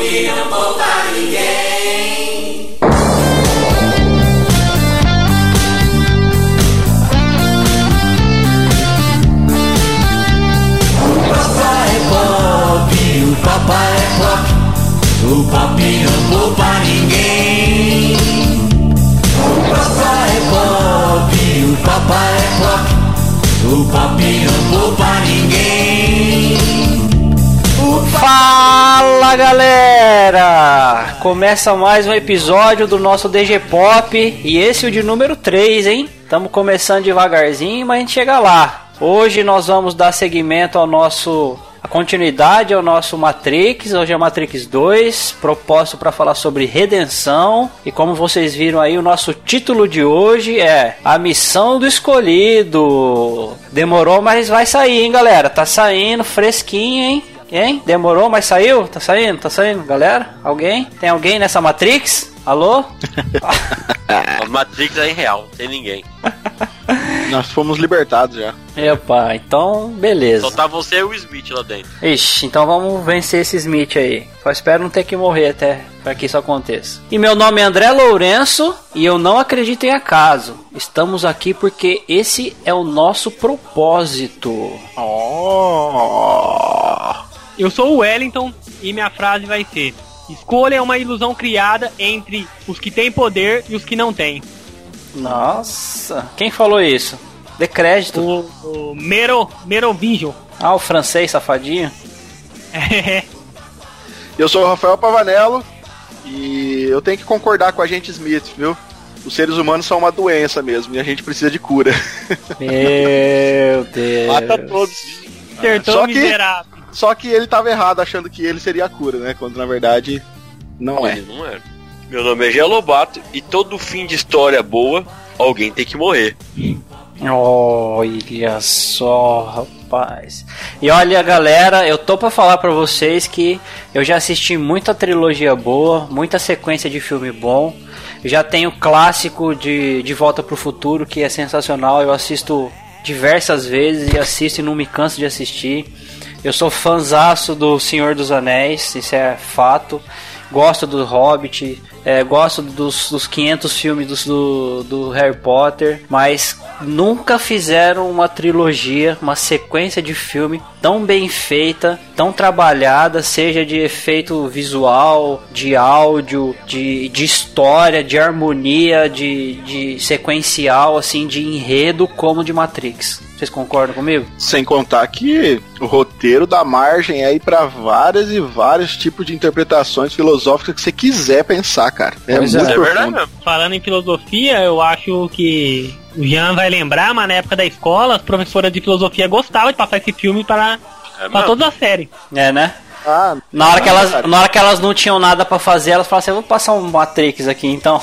não poupa ninguém. Começa mais um episódio do nosso DG Pop e esse é o de número 3, hein? Estamos começando devagarzinho, mas a gente chega lá. Hoje nós vamos dar seguimento ao nosso a continuidade ao nosso Matrix, hoje é Matrix 2, proposto para falar sobre redenção. E como vocês viram aí, o nosso título de hoje é A Missão do Escolhido. Demorou, mas vai sair, hein, galera? Tá saindo fresquinho, hein? Hein? Demorou, mas saiu? Tá saindo? Tá saindo, galera? Alguém? Tem alguém nessa Matrix? Alô? A Matrix é irreal, não tem ninguém. Nós fomos libertados já. Epa, então beleza. Só tá você e o Smith lá dentro. Ixi, então vamos vencer esse Smith aí. Só espero não ter que morrer até para que isso aconteça. E meu nome é André Lourenço e eu não acredito em acaso. Estamos aqui porque esse é o nosso propósito. Oh. Eu sou o Wellington e minha frase vai ser: Escolha é uma ilusão criada entre os que têm poder e os que não têm. Nossa, quem falou isso? Dê crédito. O, o Mero, Merovingian. Ah, o francês safadinho. É, Eu sou o Rafael Pavanello e eu tenho que concordar com a gente Smith, viu? Os seres humanos são uma doença mesmo e a gente precisa de cura. Meu Deus. Mata todos. acertou Só o que- miserável. Só que ele tava errado achando que ele seria a cura, né? Quando na verdade não é. Não é. Meu nome é Gia Lobato e todo fim de história boa, alguém tem que morrer. Olha só, rapaz. E olha, galera, eu tô pra falar pra vocês que eu já assisti muita trilogia boa, muita sequência de filme bom. Já tenho clássico de De Volta pro Futuro, que é sensacional. Eu assisto diversas vezes e assisto e não me canso de assistir. Eu sou fanzaço do Senhor dos Anéis, isso é fato. Gosto do Hobbit, é, gosto dos, dos 500 filmes dos- do, do Harry Potter, mas nunca fizeram uma trilogia, uma sequência de filme tão bem feita, tão trabalhada, seja de efeito visual, de áudio, de, de história, de harmonia, de, de sequencial, assim, de enredo, como de Matrix. Vocês concordam comigo? Sem contar que o roteiro dá margem aí pra várias e vários tipos de interpretações filosóficas que você quiser pensar, cara. É Pois muito é. É verdade. Falando em filosofia, eu acho que o Jean vai lembrar, mas na época da escola, as professoras de filosofia gostavam de passar esse filme para, É para toda a série. É, né? Ah, Na hora, que elas, cara. na hora que elas não tinham nada pra fazer, elas falavam assim: eu vou passar um Matrix aqui então.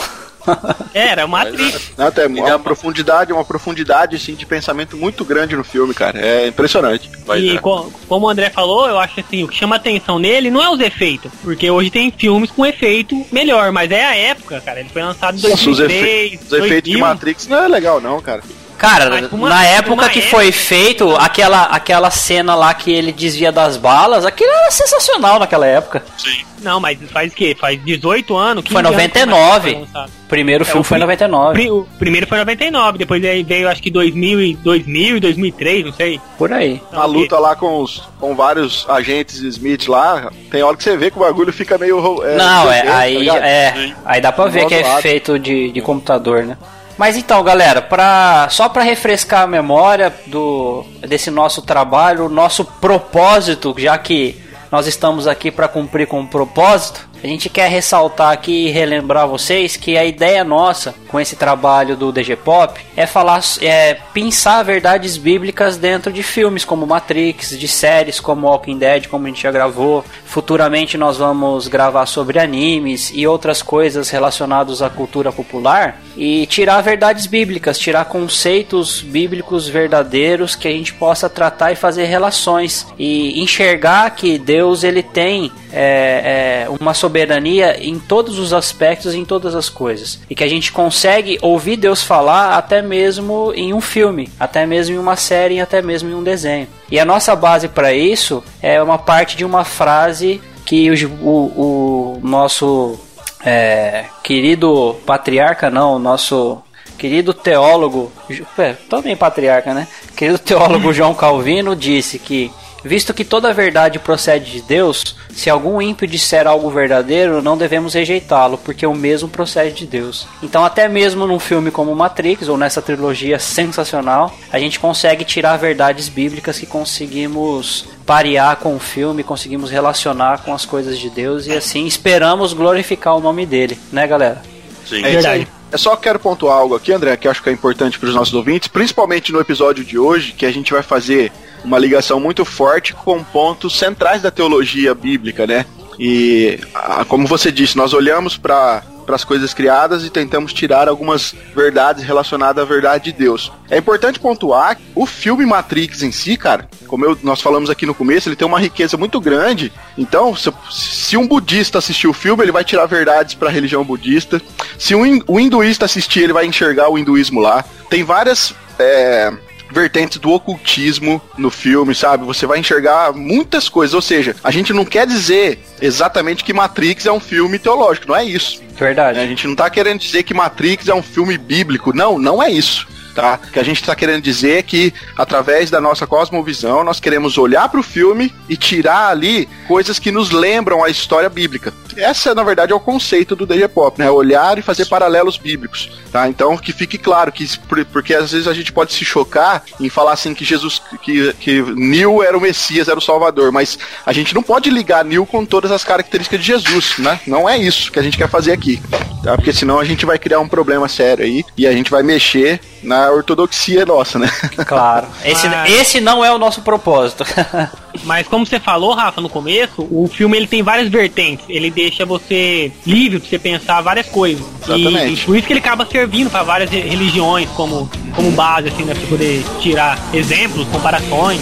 Era Matrix. Não, tem uma Liga- profundidade, uma profundidade assim, de pensamento muito grande no filme, cara. É impressionante. Mas e é. co- como o André falou, eu acho assim, o que chama atenção nele não é os efeitos, porque hoje tem filmes com efeito melhor, mas é a época, cara. Ele foi lançado em Nossa, os, 2003, efe- os efeitos de 2000. Matrix não é legal, não, cara. Cara, Mas uma- na época que época- foi feito, aquela, aquela cena lá que ele desvia das balas, aquilo era sensacional naquela época. Sim. Não, mas faz o quê? Faz 18 anos? 15 Foi anos que 99. foi lançado. O primeiro filme o foi em pri- 99. Pri- O primeiro foi em 99, depois veio acho que 2000 e 2000 e 2003, não sei. Por aí. Não, A luta lá com, os, com vários agentes Smith lá, tem hora que você vê que o bagulho fica meio. É, Não, é, tá aí, ligado? é, aí dá pra ver que é lado. feito de, de computador, né? Mas então, galera, pra, só para refrescar a memória do desse nosso trabalho, o nosso propósito, já que nós estamos aqui para cumprir com um propósito, a gente quer ressaltar aqui e relembrar vocês que a ideia nossa com esse trabalho do DG Pop é falar, é pensar verdades bíblicas dentro de filmes como Matrix, de séries como Walking Dead, como a gente já gravou. Futuramente nós vamos gravar sobre animes e outras coisas relacionadas à cultura popular e tirar verdades bíblicas, tirar conceitos bíblicos verdadeiros que a gente possa tratar e fazer relações e enxergar que Deus ele tem é, é, uma soberania em todos os aspectos, em todas as coisas. E que a gente consegue ouvir Deus falar até mesmo em um filme, até mesmo em uma série, até mesmo em um desenho. E a nossa base para isso é uma parte de uma frase que o, o, o nosso é, querido patriarca, não, nosso querido teólogo, é, também patriarca, né? Querido teólogo João Calvino disse que Visto que toda verdade procede de Deus, se algum ímpio disser algo verdadeiro, não devemos rejeitá-lo, porque o mesmo procede de Deus. Então, até mesmo num filme como Matrix, ou nessa trilogia sensacional, a gente consegue tirar verdades bíblicas que conseguimos parear com o filme, conseguimos relacionar com as coisas de Deus e assim esperamos glorificar o nome dele, né, galera? Sim, é verdade. Eu só quero pontuar algo aqui, André, que eu acho que é importante para os nossos ouvintes, principalmente no episódio de hoje, que a gente vai fazer uma ligação muito forte com pontos centrais da teologia bíblica, né? E, como você disse, nós olhamos para para as coisas criadas e tentamos tirar algumas verdades relacionadas à verdade de Deus. É importante pontuar o filme Matrix em si, cara, como eu, nós falamos aqui no começo, ele tem uma riqueza muito grande. Então, se, se um budista assistir o filme, ele vai tirar verdades para a religião budista. Se um, um hinduísta assistir, ele vai enxergar o hinduísmo lá. Tem várias é, vertentes do ocultismo no filme, sabe? Você vai enxergar muitas coisas. Ou seja, a gente não quer dizer exatamente que Matrix é um filme teológico, não é isso. Verdade. A gente não tá querendo dizer que Matrix é um filme bíblico. Não, não é isso tá? O que a gente está querendo dizer é que, através da nossa cosmovisão, nós queremos olhar para o filme e tirar ali coisas que nos lembram a história bíblica. Essa, na verdade, é o conceito do DJ Pop, né? Olhar e fazer paralelos bíblicos, tá? Então, que fique claro que, porque às vezes a gente pode se chocar em falar assim que Jesus, que, que Neil era o Messias, era o Salvador, mas a gente não pode ligar Neil com todas as características de Jesus, né? Não é isso que a gente quer fazer aqui, tá? Porque senão a gente vai criar um problema sério aí e a gente vai mexer na ortodoxia nossa, né? Claro. Esse, Mas... esse não é o nosso propósito. Mas como você falou, Rafa, no começo, o filme ele tem várias vertentes. Ele deixa você livre para você pensar várias coisas. Exatamente. E, e, por isso que ele acaba servindo para várias religiões como, como base, assim, né? Pra poder tirar exemplos, comparações.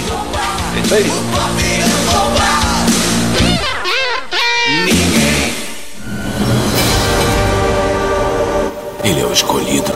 É isso aí. Ele é o escolhido.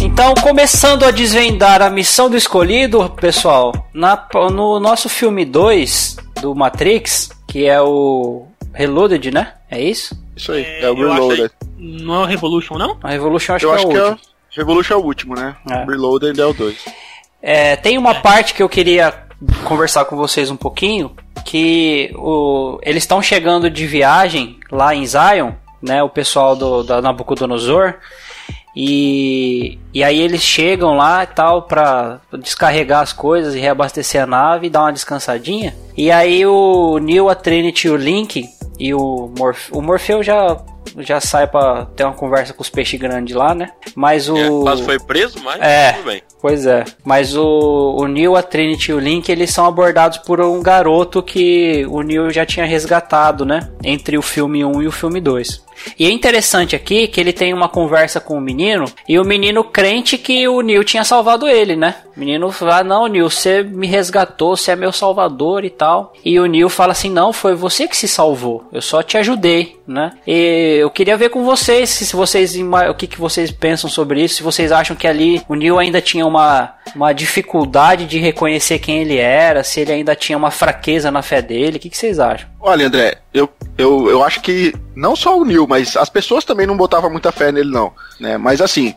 Então, começando a desvendar a missão do escolhido, pessoal, na, no nosso filme 2 do Matrix, que é o Reloaded, né? É isso? Isso aí, é, é o Reloaded. Não é o Revolution, não? A Revolution acho eu que acho é o que último. É, Revolution é o último, né? É. Reloaded é o 2. É, tem uma parte que eu queria conversar com vocês um pouquinho, que o, eles estão chegando de viagem lá em Zion, né? O pessoal do, da Nabucodonosor. E, e aí eles chegam lá e tal pra descarregar as coisas e reabastecer a nave e dar uma descansadinha. E aí o Neil, a Trinity e o Link e o, Morf o Morfeu já já sai pra ter uma conversa com os peixes grandes lá, né? Mas o. É, quase foi preso, mas é, tudo bem. Pois é. Mas o, o Neil, a Trinity e o Link, eles são abordados por um garoto que o Neil já tinha resgatado, né? Entre o filme 1 e o filme 2. E é interessante aqui que ele tem uma conversa com o menino e o menino crente que o Neil tinha salvado ele, né? O menino fala: Não, Neil, você me resgatou, você é meu salvador e tal. E o Neil fala assim: Não, foi você que se salvou, eu só te ajudei, né? E eu queria ver com vocês se vocês o que, que vocês pensam sobre isso, se vocês acham que ali o Neil ainda tinha uma, uma dificuldade de reconhecer quem ele era, se ele ainda tinha uma fraqueza na fé dele, o que, que vocês acham? Olha, André, eu, eu, eu acho que não só o Neil, mas as pessoas também não botavam muita fé nele, não. Né? Mas assim,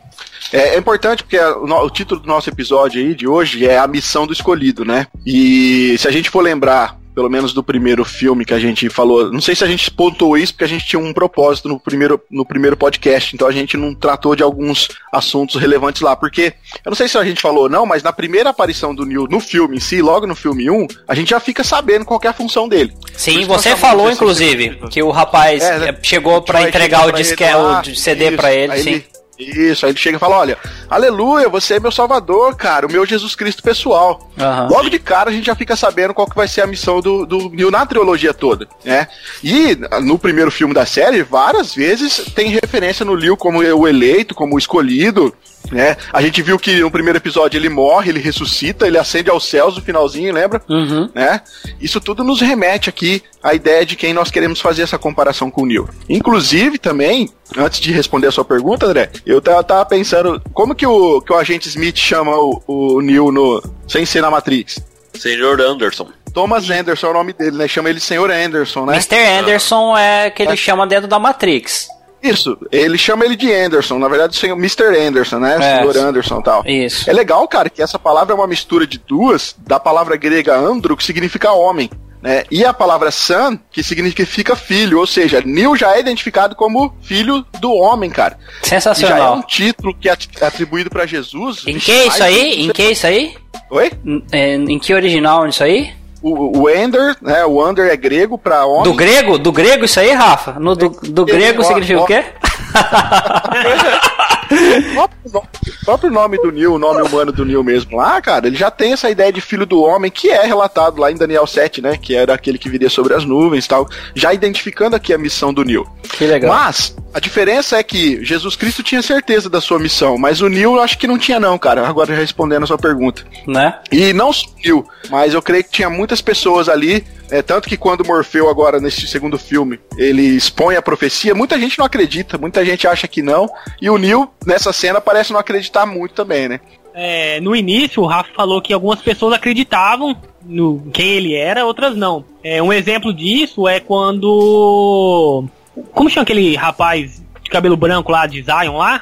é, é importante porque o, o, título do nosso episódio aí de hoje é a missão do escolhido, né? E se a gente for lembrar pelo menos do primeiro filme que a gente falou. Não sei se a gente pontuou isso porque a gente tinha um propósito no primeiro, no primeiro podcast, então a gente não tratou de alguns assuntos relevantes lá, porque eu não sei se a gente falou ou não, mas na primeira aparição do Neil no filme em si, logo no filme 1, a gente já fica sabendo qual é a função dele. Sim, você falou inclusive que o rapaz é, chegou para entregar o disque, o CD para ele, sim. Ele, Isso, aí ele chega e fala: Olha, aleluia, você é meu salvador, cara, o meu Jesus Cristo pessoal. Aham. Logo de cara a gente já fica sabendo qual que vai ser a missão do, do Neo na trilogia toda, né? E no primeiro filme da série, várias vezes tem referência no Leo como o eleito, como o escolhido, né? A gente viu que no primeiro episódio ele morre, ele ressuscita, ele ascende aos céus no finalzinho, lembra? Uhum. né? Isso tudo nos remete aqui à ideia de quem nós queremos fazer essa comparação com o Neo. Inclusive, também, antes de responder a sua pergunta, André, eu tava, pensando, como que o, que o agente Smith chama o, o Neo no, sem ser na Matrix? Senhor Anderson. Thomas Anderson é o nome dele, né? Chama ele Senhor Anderson, né? Mr. Anderson é que ele chama dentro da Matrix. Isso, ele chama ele de Anderson, na verdade, senhor Mr. Anderson, né? É. Senhor Anderson e tal. Isso. É legal, cara, que essa palavra é uma mistura de duas, da palavra grega andro, que significa homem, né? E a palavra son, que significa filho, ou seja, Neo já é identificado como filho do homem, cara. E já é um Sensacional. título que é at- atribuído pra Jesus. Em que isso aí? Em que isso aí? Oi? Em- em que original isso aí? O, o Ender, né? O Under é grego pra homem. Do grego? Do grego isso aí, Rafa? No, do, do grego significa o quê? O próprio nome- o próprio nome do Neil, o nome humano do Neil mesmo lá, cara, ele já tem essa ideia de filho do homem que é relatado lá em Daniel 7, né? Que era aquele que viria sobre as nuvens e tal, já identificando aqui a missão do Neil. Que legal. Mas, a diferença é que Jesus Cristo tinha certeza da sua missão, mas o Neil eu acho que não tinha não, cara. Agora respondendo a sua pergunta. Né? E não só o Neil, mas eu creio que tinha muitas pessoas ali, é, tanto que quando Morfeu agora, nesse segundo filme, ele expõe a profecia, muita gente não acredita, muita gente acha que não, e o Neil, nessa cena, parece não acreditar muito também, né? É, no início, o Rafa falou que algumas pessoas acreditavam no quem ele era, outras não. É, um exemplo disso é quando. Como chama aquele rapaz de cabelo branco lá de Zion lá?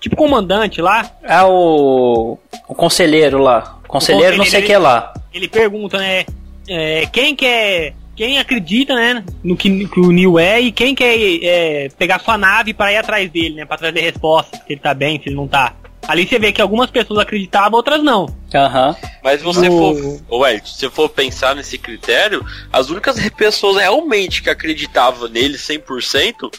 Tipo comandante lá. É o. O conselheiro lá. Conselheiro não sei o que lá. Ele pergunta, né? É, quem quer. Quem acredita, né, no que, que o Neil é e quem quer é, pegar sua nave para ir atrás dele, né, para trazer respostas, se ele tá bem, se ele não tá. Ali você vê que algumas pessoas acreditavam, outras não. Aham. Mas se você No- for, Ed, se você for pensar nesse critério, as únicas pessoas realmente que acreditavam nele 100%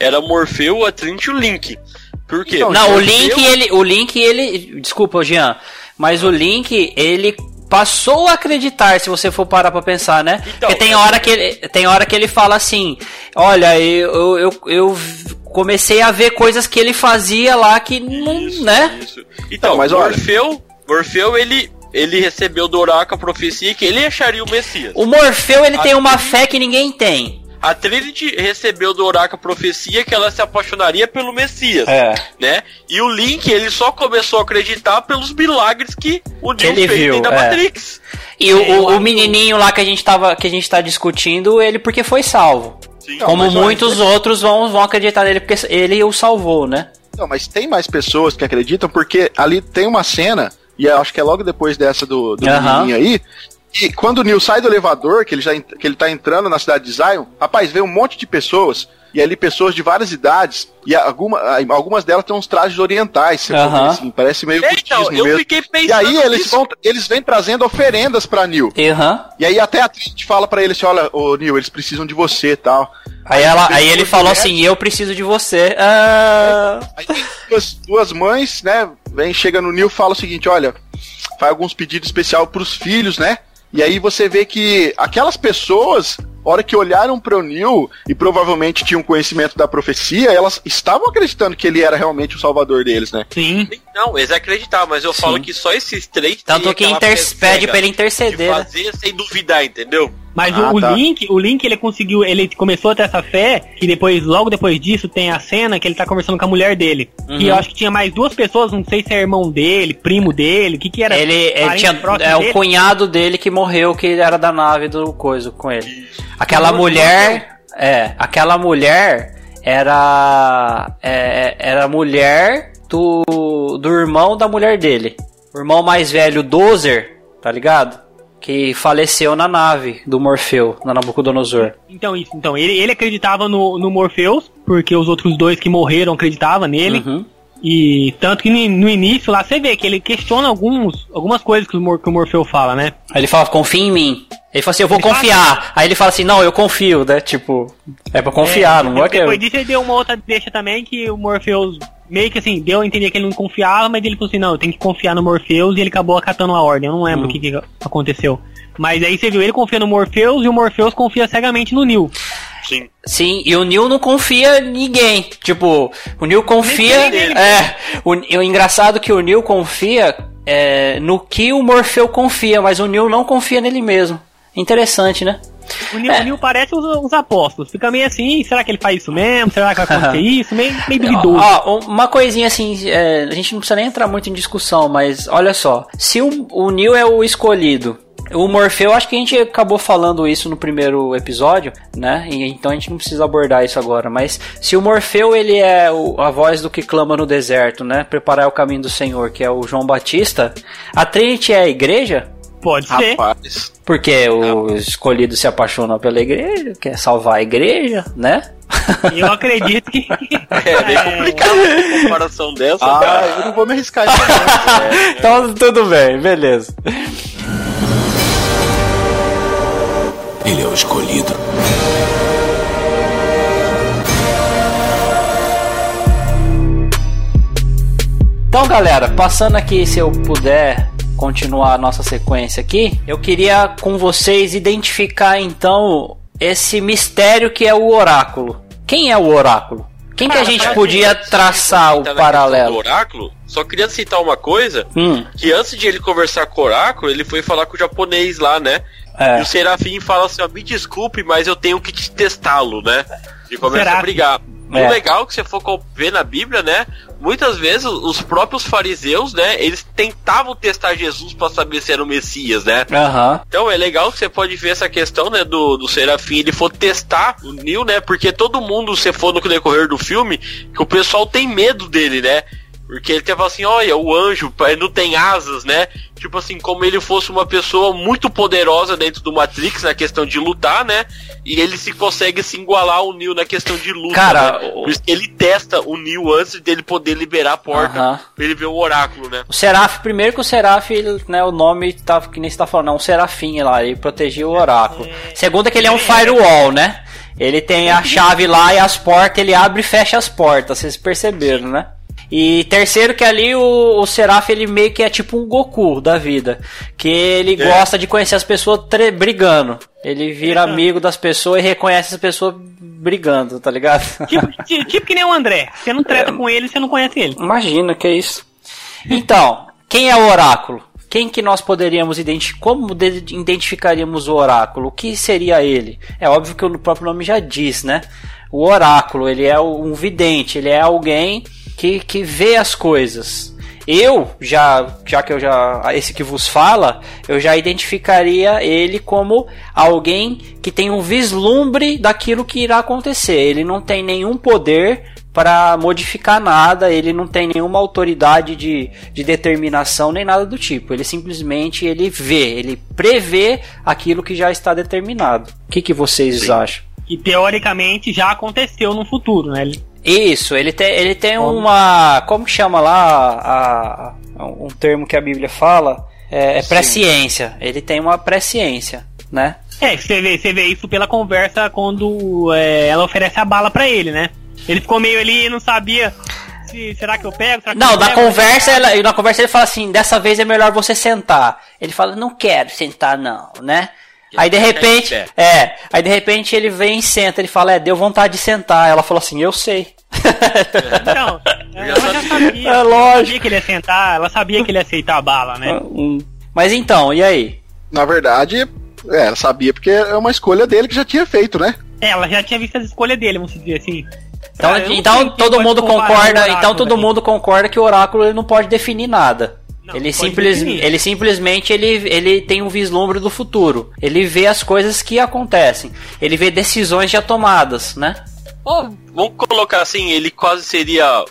era Morfeu, a Trinity e o Link. Por quê? Então, Não, o Morfeu- Link, ele. O Link, ele. Desculpa, Jean. Mas o Link, ele passou a acreditar, se você for parar pra pensar, né? Então, Porque tem é- hora que ele, tem hora que ele fala assim: Olha, eu, eu, eu, eu comecei a ver coisas que ele fazia lá que não. Isso, né? isso. Então, Não, mas olha- Morfeu, Morfeu, ele, ele recebeu do oráculo a profecia que ele acharia o Messias. O Morfeu, ele A tem uma fé que ninguém tem. A Trinity recebeu do oráculo a profecia que ela se apaixonaria pelo Messias, É. né? E o Link, ele só começou a acreditar pelos milagres que o Neo ele fez viu, da é. Matrix. E o, o, o menininho lá que a gente tava, que a gente tá discutindo, ele porque foi salvo. Sim. Não, Como olha, muitos outros vão, vão acreditar nele porque ele o salvou, né? Não, mas tem mais pessoas que acreditam, porque ali tem uma cena, e eu acho que é logo depois dessa do, do menininho aí, e quando o Neil sai do elevador, que ele, já, que ele tá entrando na cidade de Zion, rapaz, vê um monte de pessoas, e ali pessoas de várias idades, e alguma, algumas delas têm uns trajes orientais, Aham. assim, parece meio então, eu mesmo. fiquei pensando E aí eles, nisso. vão, eles vêm trazendo oferendas pra Neil. Aham. E aí até a Trinity fala pra ele assim, olha, ô Neil, eles precisam de você e tal. Aí, ela, aí ele falou mulheres- assim, eu preciso de você. Ah, Aí tem duas, duas mães, né? Vem, chega no Nil e fala o seguinte: olha, faz alguns pedidos especiais pros filhos, né? E aí você vê que aquelas pessoas, hora que olharam para o Neil e provavelmente tinham conhecimento da profecia, elas estavam acreditando que ele era realmente o salvador deles, né? Sim. Não, eles acreditavam, mas eu Sim. falo que só esses três Tanto que aquela inter- fé pede pra ele de interceder, né? fazer sem duvidar, entendeu? Mas Ah, o, o tá. Link, o Link ele conseguiu, ele começou a ter essa fé, que depois, logo depois disso, tem a cena que ele tá conversando com a mulher dele. Uhum. E eu acho que tinha mais duas pessoas, não sei se é irmão dele, primo dele, o que que era? Ele, ele tinha. É o dele. cunhado dele que morreu, que era da nave do coisa com ele. Aquela mulher. É, aquela mulher era. É, era a mulher do, do irmão da mulher dele. O irmão mais velho, Dozer, tá ligado? Que faleceu na nave do Morfeu, na Nabucodonosor. Então, isso. Então, ele, ele acreditava no, no Morpheus, porque os outros dois que morreram acreditavam nele. Uhum. E tanto que no, no início lá você vê que ele questiona alguns, algumas coisas que o, Mor, que o Morfeu fala, né? Aí ele fala, confia em mim. Ele fala assim, eu vou Ele fala confiar. Aí ele fala assim, não, eu confio, né? Tipo, é pra confiar, É, não é que eu... Depois disso ele deu uma outra deixa também que o Morpheus meio que assim, deu a entender que ele não confiava, mas ele falou assim, não, eu tenho que confiar no Morpheus e ele acabou acatando a ordem. Eu não lembro o que, que aconteceu. Mas aí você viu, ele confia no Morpheus e o Morpheus confia cegamente no Neo. Sim. Sim, e o Neil não confia em ninguém. Tipo, o Neil confia. É, o, o engraçado é que o Neil confia é, no que o Morfeu confia, mas o Neil não confia nele mesmo. Interessante, né? O Neo, É. o Neo parece os, os apóstolos. Fica meio assim, será que ele faz isso mesmo? Será que vai acontecer isso? Meio, meio duvidoso. Ó, uma coisinha assim, é, a gente não precisa nem entrar muito em discussão, mas olha só. Se o, o Neil é o escolhido, o Morfeu, acho que a gente acabou falando isso no primeiro episódio, né? Então a gente não precisa abordar isso agora. Mas se o Morfeu ele é o- a voz do que clama no deserto, né? Preparar o caminho do Senhor, que é o João Batista, a Trinity é a igreja? Pode ser. Rapaz. Porque o escolhido se apaixonou pela igreja, quer salvar a igreja, né? Eu acredito que. É bem complicado uma comparação dessa, Ah, cara. eu não vou me arriscar isso não. então tudo bem, beleza. Ele é o escolhido. Então, galera, passando aqui, se eu puder continuar a nossa sequência aqui, eu queria com vocês identificar então esse mistério que é o oráculo. Quem é o oráculo? Quem que a gente podia traçar o paralelo? Oráculo, só queria citar uma coisa, Hum, que antes de ele conversar com o oráculo, ele foi falar com o japonês lá, né? É. E o Serafim fala assim, ó, me desculpe, mas eu tenho que te testá-lo, né? E começa a brigar. É. O legal que você for ver na Bíblia, né? Muitas vezes os próprios fariseus, né? Eles tentavam testar Jesus pra saber se era o Messias, né? aham. Então é legal que você pode ver essa questão, né, do, do Serafim, ele for testar o Neil, né, porque todo mundo, se for no decorrer do filme, que o pessoal tem medo dele, né, porque ele tava assim, olha, o anjo, ele não tem asas, né, tipo assim, como ele fosse uma pessoa muito poderosa dentro do Matrix, na questão de lutar, né, e ele se consegue se igualar ao Neo na questão de luta, Cara, né? Por isso que ele testa o Neo antes dele poder liberar a porta Aham. pra ele ver o oráculo, né. O Seraf, primeiro que o Seraf, ele, né, o nome tá, que nem você tá falando, é um serafim lá, ele protegia o oráculo. Segundo é que ele é um firewall, né? Ele tem a chave lá e as portas, ele abre e fecha as portas, vocês perceberam, né? E terceiro que ali o, o Seraf, ele meio que é tipo um Goku da vida. Que ele É. gosta de conhecer as pessoas brigando. Ele vira amigo das pessoas e reconhece as pessoas brigando, tá ligado? Tipo, ti- tipo que nem o André. Você não treta com ele, você não conhece ele. Imagina que é isso. Então, quem é o oráculo? Quem que nós poderíamos identificar? Como de- identificaríamos o oráculo? O que seria ele? É óbvio que o próprio nome já diz, né? O oráculo, ele é um vidente, ele é alguém que, que vê as coisas. Eu, já, já que eu já. Esse que vos fala, eu já identificaria ele como alguém que tem um vislumbre daquilo que irá acontecer. Ele não tem nenhum poder para modificar nada, ele não tem nenhuma autoridade de, de determinação nem nada do tipo. Ele simplesmente ele vê, ele prevê aquilo que já está determinado. O que, que vocês acham? Que teoricamente já aconteceu no futuro, né? Ele- Isso, ele tem, ele tem uma. Como que chama lá a, a- um termo que a Bíblia fala? É, é presciência. Ele tem uma presciência, né? É, você vê, você vê isso pela conversa quando é, ela oferece a bala pra ele, né? Ele ficou meio ali, não sabia se será que eu pego, será que Não, eu na pego? conversa, ela, na conversa ele fala assim, dessa vez é melhor você sentar. Ele fala, não quero sentar não, né? Aí de repente, É. é, aí de repente ele vem e senta, ele fala, é, deu vontade de sentar. Ela falou assim, eu sei. Então, ela já sabia. É lógico. sabia que ele ia sentar, ela sabia que ele ia aceitar a bala, né? Hum. Mas então, e aí? Na verdade, é, ela sabia porque é uma escolha dele que já tinha feito, né? É, ela já tinha visto as escolhas dele, vamos dizer assim. Então, Ah, não então todo mundo concorda, então todo mundo concorda que o oráculo ele não pode definir nada. Não, ele, simples, ele simplesmente ele, ele tem um vislumbre do futuro. Ele vê as coisas que acontecem. Ele vê decisões já tomadas, né? Ó, vamos colocar assim, ele quase seria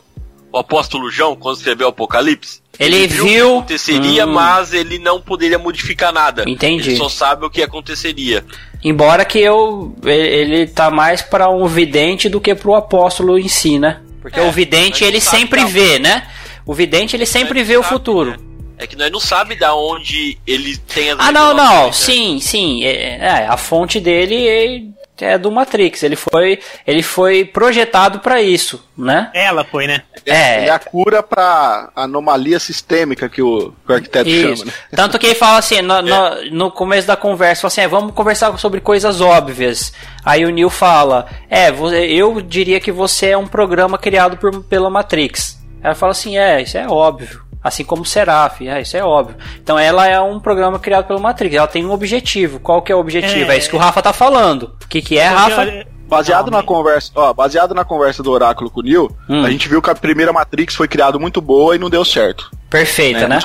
o apóstolo João quando escreveu o Apocalipse. Ele o que viu- aconteceria, Hum. mas ele não poderia modificar nada. Entendi. Ele só sabe o que aconteceria. Embora que eu ele ele tá mais para um vidente do que para o apóstolo em si, né? Porque É, o vidente ele sempre da- vê, né? O vidente ele sempre vê o futuro. né? É que nós não sabe da onde ele tem as Ah, não, não. né? Sim, sim. É, é, a fonte dele é, é do Matrix. Ele foi, ele foi projetado para isso, né? Ela foi, né? É. Ele é a cura pra anomalia sistêmica que o, que o arquiteto Isso. chama, né? Tanto que ele fala assim, no, no, no começo da conversa, fala assim, é, vamos conversar sobre coisas óbvias. Aí o Neil fala, é, eu diria que você é um programa criado por, pela Matrix. Ela fala assim, é, isso é óbvio. Assim como o Seraph, é, isso é óbvio. Então ela é um programa criado pela Matrix. Ela tem um objetivo. Qual que é o objetivo? É, É. isso que o Rafa tá falando. O que, que é, Rafa? Baseado Não, na conversa, ó, baseado na conversa do Oráculo com o Neil, Hum. a gente viu que a primeira Matrix foi criada muito boa e não deu certo. Perfeita, né?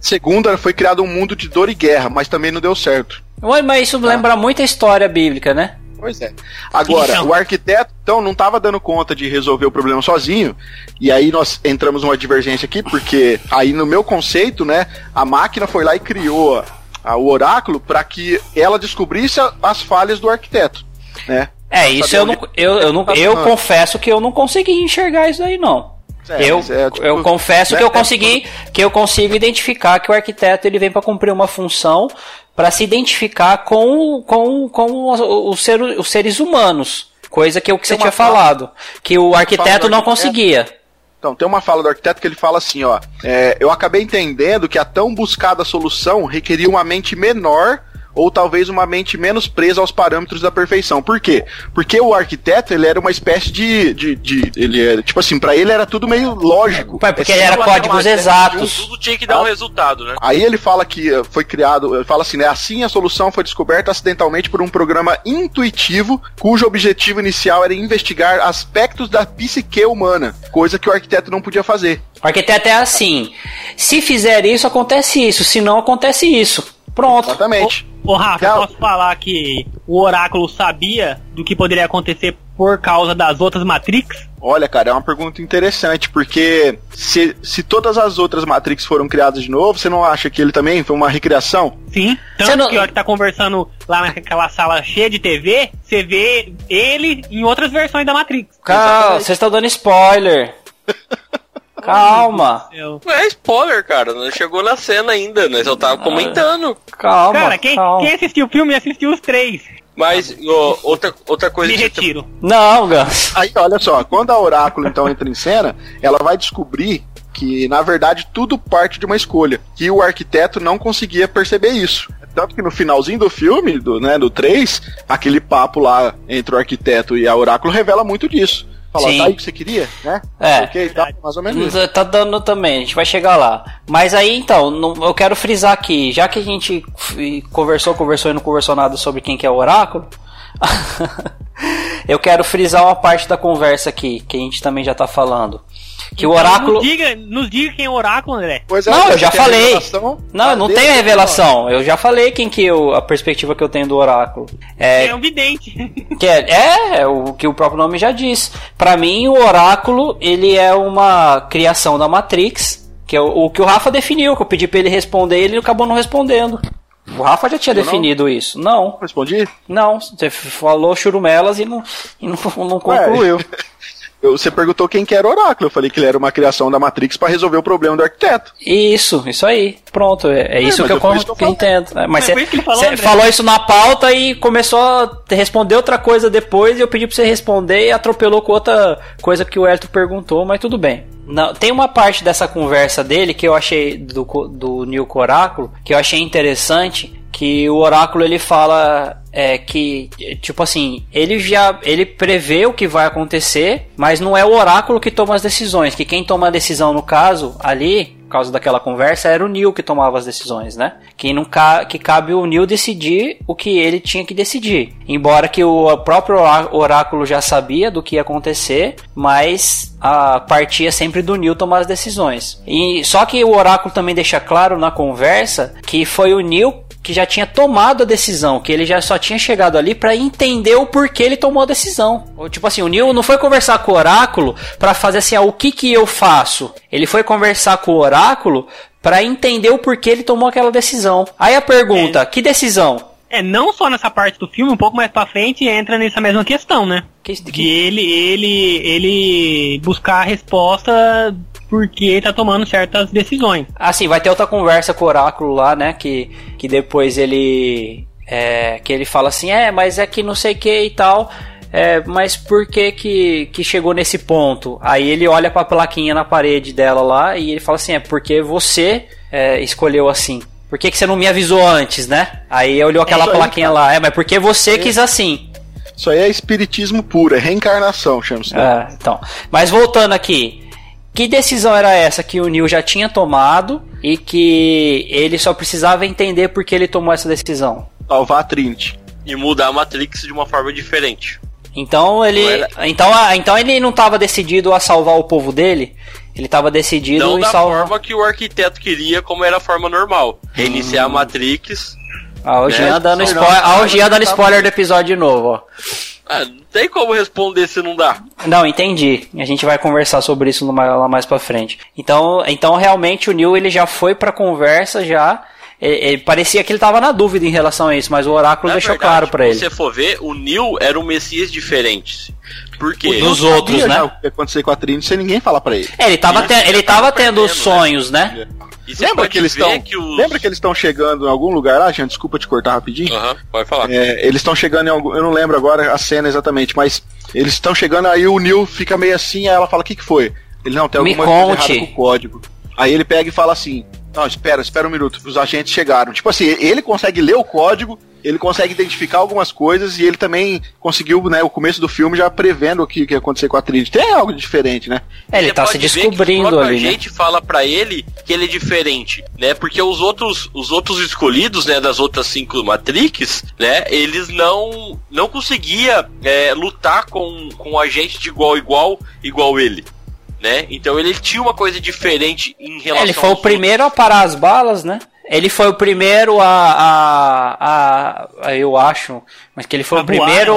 Segunda, foi criado um mundo de dor e guerra, mas também não deu certo. Ué, Mas isso lembra muito a história bíblica, né? Pois é. Agora, Então. o arquiteto, então, não estava dando conta de resolver o problema sozinho, e aí nós entramos numa divergência aqui, porque aí no meu conceito, né, a máquina foi lá e criou o oráculo para que ela descobrisse as falhas do arquiteto, né? É, isso eu não, eu, eu, não, tá eu confesso que eu não consegui enxergar isso aí não. É, eu, é, tipo, eu confesso né, que eu é, consegui que eu consigo identificar que o arquiteto ele vem para cumprir uma função para se identificar com, com, com os, os, ser- os seres humanos, coisa que, é o que você Tem uma tinha fala- falado, que o arquiteto não arquiteto. conseguia. Então, tem uma fala do arquiteto que ele fala assim, ó. é, eu acabei entendendo que a tão buscada solução requeria uma mente menor ou talvez uma mente menos presa aos parâmetros da perfeição. Por quê? Porque o arquiteto, ele era uma espécie de... de, de- ele era, tipo assim, pra ele era tudo meio lógico. Pai, porque É ele era códigos exatos. Tudo tinha que dar um resultado, né? Aí ele fala que eh, foi criado, ele fala assim, né? Assim a solução foi descoberta acidentalmente por um programa intuitivo, cujo objetivo inicial era investigar aspectos da psique humana, coisa que o arquiteto não podia fazer. O arquiteto é assim: se fizer isso, acontece isso, se não, acontece isso. Pronto. Exatamente. Ô Rafa, Cal- posso falar que o oráculo sabia do que poderia acontecer por causa das outras Matrix? Olha, cara, é uma pergunta interessante, porque se, se todas as outras Matrix foram criadas de novo, você não acha que ele também foi uma recriação? Sim. Você Tanto não- que a hora que tá conversando lá naquela sala cheia de TV, você vê ele em outras versões da Matrix. Calma, vocês estão dando spoiler. Calma, Não é spoiler, cara. Não chegou na cena ainda, né? Eu tava comentando. calma. Cara, quem, calma. quem assistiu o filme assistiu os três. Mas ó, outra, outra coisa Me que retiro. Não, Gans. Aí, olha só, quando a Oráculo então entra em cena, ela vai descobrir que, na verdade, tudo parte de uma escolha. Que o arquiteto não conseguia perceber isso. Tanto que no finalzinho do filme, do, né, do 3, aquele papo lá entre o arquiteto e a Oráculo revela muito disso. Fala, Sim. tá aí o que você queria, né? É. Ok, tá, mais ou menos isso. Tá dando também, a gente vai chegar lá. Mas aí então, não- eu quero frisar aqui, já que a gente conversou, conversou e não conversou nada sobre quem que é o oráculo, eu quero frisar uma parte da conversa aqui, que a gente também já tá falando. Que o Então, oráculo. Nos diga, nos diga quem é o oráculo, André. Pois é, Não, eu já falei. Não, eu não tenho a o revelação. Eu já falei quem que eu, a perspectiva que eu tenho do oráculo. É, É um vidente. Que é, é, é o que o próprio nome já diz. Pra mim, o oráculo ele é uma criação da Matrix, que é o, o que o Rafa definiu, que eu pedi pra ele responder, e ele acabou não respondendo. O Rafa já tinha Eu não? definido isso. Não, Respondi? não. Você falou churumelas e não, e não, não concluiu. Eu- você perguntou quem que era o Oráculo. Eu falei que ele era uma criação da Matrix pra resolver o problema do arquiteto. Isso, isso aí. Pronto, é, é isso mas que eu, que eu que eu entendo. É, Mas É, você foi isso que ele falou, falou isso na pauta e começou a responder outra coisa depois e eu pedi pra você responder e atropelou com outra coisa que o Elton perguntou, mas tudo bem. Não, tem uma parte dessa conversa dele que eu achei do, co- do Neil Coráculo que eu achei interessante que o oráculo ele fala é, que tipo assim ele já ele prevê o que vai acontecer mas não é o oráculo que toma as decisões que quem toma a decisão no caso ali por causa daquela conversa era o Neil que tomava as decisões né? Que não ca que cabe o Neil decidir o que ele tinha que decidir. Embora que o próprio orá- oráculo já sabia do que ia acontecer mas a partia sempre do Neil tomar as decisões. E só que o oráculo também deixa claro na conversa que foi o Neil que já tinha tomado a decisão, que ele já só tinha chegado ali pra entender o porquê ele tomou a decisão. Ou, tipo assim, o Neil não foi conversar com o oráculo pra fazer assim, ah, o que que eu faço? Ele foi conversar com o oráculo pra entender o porquê ele tomou aquela decisão. Aí a pergunta, que decisão? É, não só nessa parte do filme, um pouco mais pra frente entra nessa mesma questão, né? Que, De que- ele, ele, ele buscar a resposta porque tá tomando certas decisões. Assim, vai ter outra conversa com o oráculo lá, né? Que, que depois ele É, que ele fala assim, é, mas é que não sei o que e tal. É, mas por que, que que chegou nesse ponto? Aí ele olha pra plaquinha na parede dela lá e ele fala assim: é porque você é, escolheu assim. Por que, que você não me avisou antes, né? Aí olhou aquela isso aí, plaquinha lá, é, mas porque você quis assim. Isso aí é espiritismo puro, é reencarnação, chama-se. É, então. Mas voltando aqui. Que decisão era essa que o Neil já tinha tomado e que ele só precisava entender por que ele tomou essa decisão? Salvar a Trinity. E mudar a Matrix de uma forma diferente. Então ele, Não era- então, então ele não estava decidido a salvar o povo dele. Ele estava decidido Não em da salvar. forma que o arquiteto queria, como era a forma normal. Reiniciar a Matrix. Ah, o né? Jean dando Não, spoiler, não, ah, o não, Jean não dando spoiler do episódio de novo, ó. Ah, não tem como responder se não dá. Não, entendi. A gente vai conversar sobre isso numa- lá mais pra frente. Então, então realmente o Neil ele já foi pra conversa já. Ele, ele- parecia que ele tava na dúvida em relação a isso, mas o oráculo Na deixou verdade, claro pra ele. Se você for ver, o Neil era um Messias diferente. Por quê? Dos outros, né? O que ia acontecer com a Trinity sem ninguém falar pra ele. É, ele tava, Isso, te- ele tava tendo perdendo, sonhos, né? Você Lembra que estão. que os... Lembra que eles estão chegando em algum lugar lá, gente? Desculpa te cortar rapidinho. Aham, pode falar. É, eles estão chegando em algum. Eu não lembro agora a cena exatamente, mas eles estão chegando, aí o Neil fica meio assim, aí ela fala: o que, que foi? Ele não, tem Me alguma coisa conte. errada com o código. Aí ele pega e fala assim: Não, espera, espera um minuto, os agentes chegaram. Tipo assim, ele consegue ler o código, ele consegue identificar algumas coisas e ele também conseguiu, né, o começo do filme já prevendo o que, que ia acontecer com a Trinity. Tem algo diferente, né? É, ele Você tá se descobrindo ali, né? agente fala pra ele que ele é diferente, né? Porque os outros, os outros escolhidos, né, das outras cinco Matrix, né, eles não não conseguia é, lutar com, com o agente de igual a igual, igual ele. Né? Então ele tinha uma coisa diferente em relação É, Ele foi o aos primeiro a parar as balas, né? Ele foi o primeiro a, a, a, a- Eu acho. Mas que ele foi A o voar, primeiro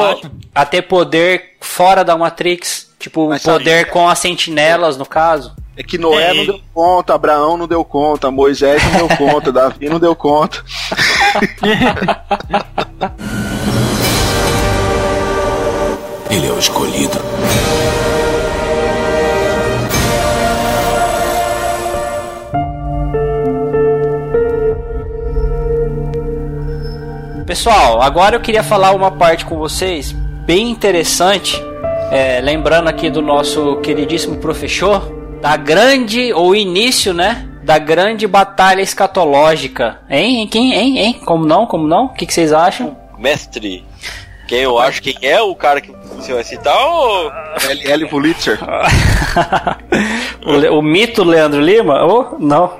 a ter poder fora da Matrix. Tipo, Mas poder sabe- com as sentinelas, no caso. É que Noé É, não deu conta, Abraão não deu conta, Moisés não deu conta, Davi não deu conta. Ele é o escolhido. Pessoal, agora eu queria falar uma parte com vocês bem interessante. é, lembrando aqui do nosso queridíssimo professor, da grande, ou início, né? Da grande batalha escatológica. Hein? Hein? Quem? Hein? Hein? Como não? Como não? O que, que vocês acham? mestre. Quem eu acho quem é o cara que você vai citar ou L.L. Pulitzer. o, o mito Leandro Lima? Ou não?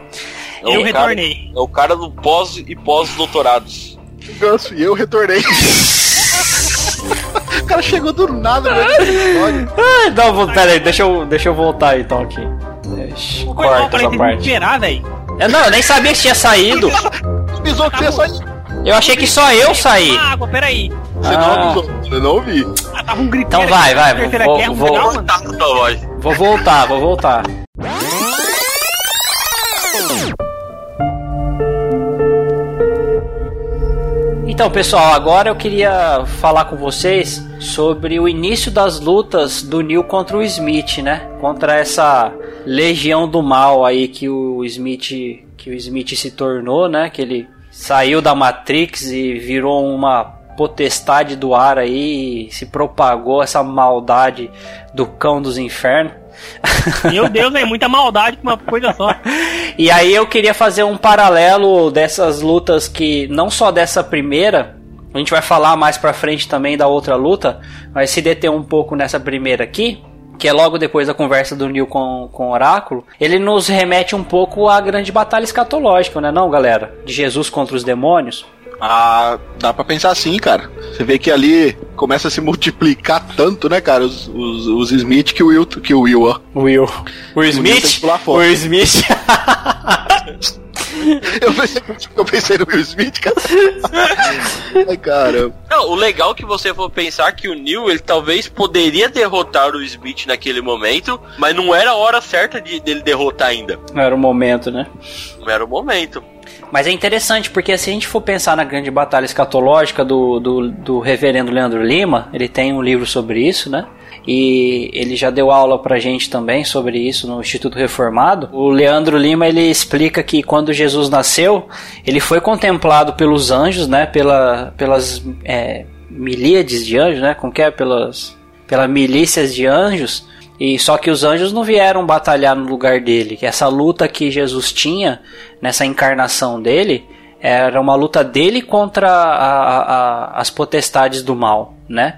é Eu o cara- retornei. é o cara do pós e pós-doutorados. Ganso, e eu retornei. o cara chegou do nada, velho. Ah, não, vou- pera aí, deixa eu, deixa eu voltar então aqui. Deixa, corta essa parte. velho. Eu, não, eu nem sabia que tinha saído. Avisou que você só. Eu achei que só eu saí. Ah, água, peraí. Você Ah. não avisou, eu não ouvi. Ah, tava um gritando. Então vai, vai, vou- um vou- voz. Vou voltar, vou voltar. Então, pessoal, agora eu queria falar com vocês sobre o início das lutas do Neil contra o Smith, né? Contra essa legião do mal aí que o Smith que o Smith se tornou, né? Que ele saiu da Matrix e virou uma potestade do ar aí e se propagou essa maldade do cão dos infernos. Meu Deus, é muita maldade com uma coisa só. E aí eu queria fazer um paralelo dessas lutas que não só dessa primeira, a gente vai falar mais pra frente também da outra luta, mas se deter um pouco nessa primeira aqui, que é logo depois da conversa do Neil com, com o Oráculo, ele nos remete um pouco à grande batalha escatológica, né não, galera? De Jesus contra os demônios. Ah, dá pra pensar assim, cara. Você vê que ali começa a se multiplicar tanto, né, cara, os, os, os Smith que o Will, que o Will, ó. Will. O Smith? O Smith. Eu pensei, eu pensei no Will Smith, cara. Ai, cara. Não, o legal é que você for pensar que o Neil, ele talvez poderia derrotar o Smith naquele momento, mas não era a hora certa de, dele derrotar ainda. Não era o momento, né? Não era o momento. Mas é interessante, porque se a gente for pensar na grande batalha escatológica do, do, do reverendo Leandro Lima, ele tem um livro sobre isso, né? E ele já deu aula pra gente também sobre isso no Instituto Reformado. O Leandro Lima ele explica que quando Jesus nasceu, ele foi contemplado pelos anjos, né? Pela, pelas é, milíades de anjos, né? Como que é? Pelas, pelas milícias de anjos. E só que os anjos não vieram batalhar no lugar dele. Essa luta que Jesus tinha nessa encarnação dele era uma luta dele contra a, a, as potestades do mal, né?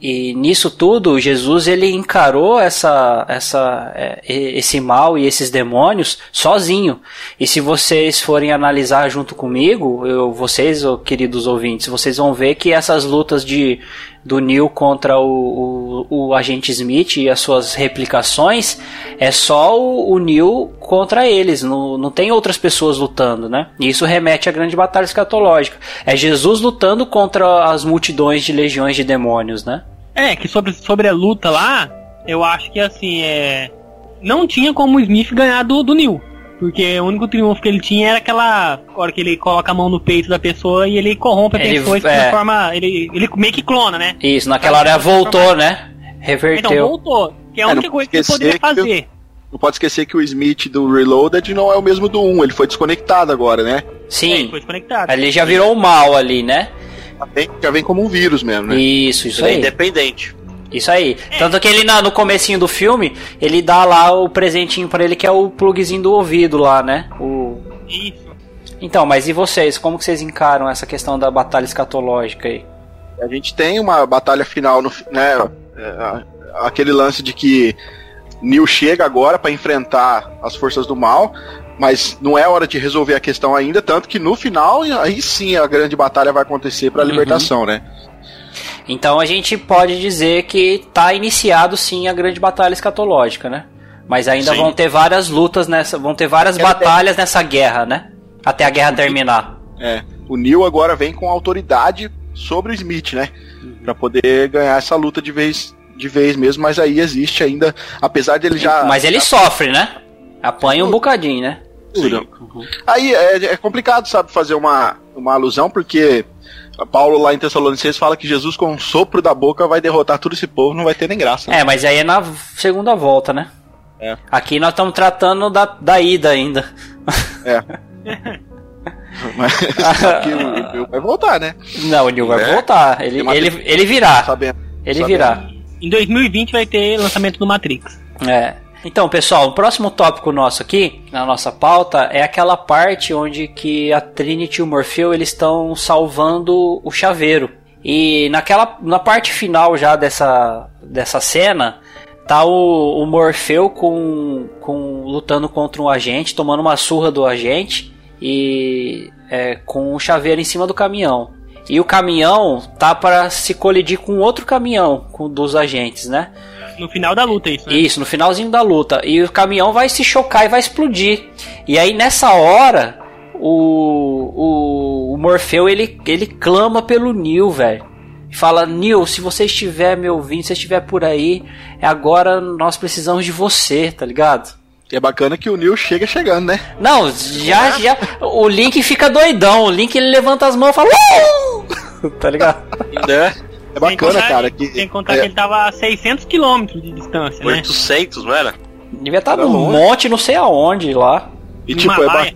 E nisso tudo, Jesus ele encarou essa, essa, é, esse mal e esses demônios sozinho. E se vocês forem analisar junto comigo, eu, vocês, queridos ouvintes, vocês vão ver que essas lutas de do Neil contra o, o, o, agente Smith e as suas replicações é só o, o Neil contra eles, não, não tem outras pessoas lutando, né? E isso remete à grande batalha escatológica. É Jesus lutando contra as multidões de legiões de demônios, né? É, que sobre, sobre a luta lá, eu acho que assim, é. Não tinha como o Smith ganhar do, do Neil. Porque o único triunfo que ele tinha era aquela hora que ele coloca a mão no peito da pessoa e ele corrompe a ele, pessoa e é... transforma. Ele, ele meio que clona, né? Isso, naquela hora voltou, né? Reverteu. Então voltou. Que é a é, única coisa que ele poderia fazer. Não pode esquecer que o Smith do Reloaded não é o mesmo do 1, ele foi desconectado agora, né? Sim. É, ele foi desconectado. Ali já virou o mal ali, né? Já vem, já vem como um vírus mesmo, né? Isso, isso ele é aí. É independente. Isso aí. É. Tanto que ele no comecinho do filme, ele dá lá o presentinho para ele que é o plugzinho do ouvido lá, né? O Isso. Então, mas e vocês? Como que vocês encaram essa questão da batalha escatológica aí? A gente tem uma batalha final, no, né? É, aquele lance de que Neil chega agora para enfrentar as forças do mal, mas não é hora de resolver a questão ainda, tanto que no final aí sim a grande batalha vai acontecer para a uhum. libertação, né? Então a gente pode dizer que está iniciado sim a grande batalha escatológica, né? Mas ainda sim. vão ter várias lutas nessa, vão ter várias batalhas nessa guerra, né? Até a guerra terminar. É. O Neil agora vem com autoridade sobre o Smith, né? Uhum. Para poder ganhar essa luta de vez de vez mesmo, mas aí existe ainda, apesar dele já Mas ele já... sofre, né? Apanha um bocadinho, né? Uhum. Aí é, é complicado, sabe, fazer uma, uma alusão, porque Paulo lá em Tessalonicenses fala que Jesus com um sopro da boca vai derrotar todo esse povo, não vai ter nem graça. Né? É, mas aí é na segunda volta, né? É. Aqui nós estamos tratando da, da ida ainda. É. mas que o Neil vai voltar, né? Não, o Neil vai é. voltar. Ele, ele, ele virá. Sabendo. Ele Sabendo. virá. Em 2020 vai ter lançamento do Matrix. É. Então, pessoal, o próximo tópico nosso aqui, na nossa pauta, é aquela parte onde que a Trinity e o Morfeu eles estão salvando o chaveiro. E naquela na parte final já dessa, dessa cena, tá o, o Morfeu com, com lutando contra um agente, tomando uma surra do agente e é, com o chaveiro em cima do caminhão. E o caminhão tá para se colidir com outro caminhão com dos agentes, né? No final da luta, isso. Né? Isso, no finalzinho da luta. E o caminhão vai se chocar e vai explodir. E aí nessa hora, o, o, o Morfeu ele, ele clama pelo Neil, velho. Fala, Neil, se você estiver me ouvindo, se estiver por aí, agora nós precisamos de você, tá ligado? E é bacana que o Neil chega chegando, né? Não, já, já. O Link fica doidão. O Link ele levanta as mãos e fala. Uh! tá ligado? Né? É bacana, contar, cara. Que, tem que contar é... que ele tava a 600 km de distância, 800, né? não era? Devia estar tá num monte, não sei aonde lá. E tipo, é, ba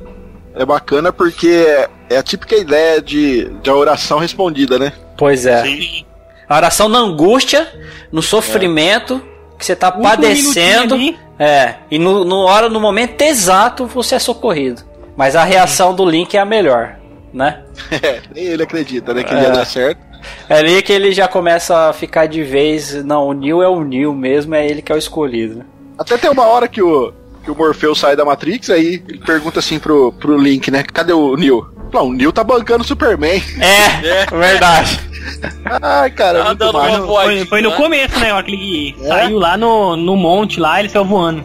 é, bacana porque é a típica ideia de, de a oração respondida, né? Pois é. Sim. A oração na angústia, no sofrimento, é. que você tá Último padecendo. É, e no, no, hora, no momento exato, você é socorrido. Mas a reação do Link é a melhor, né? É, nem ele acredita, né? Que é. ia dar certo. É ali que ele já começa a ficar de vez. Não, o Neil é o Neil mesmo, é ele que é o escolhido. Até tem uma hora que o, que o Morpheus sai da Matrix, aí ele pergunta assim pro, pro Link, né? Cadê o Neil? Não, o Neil tá bancando o Superman. É, é. verdade. Ai, cara, tá muito foi, foi, no começo, né? Hora que ele é? saiu lá no, no monte lá, ele saiu voando.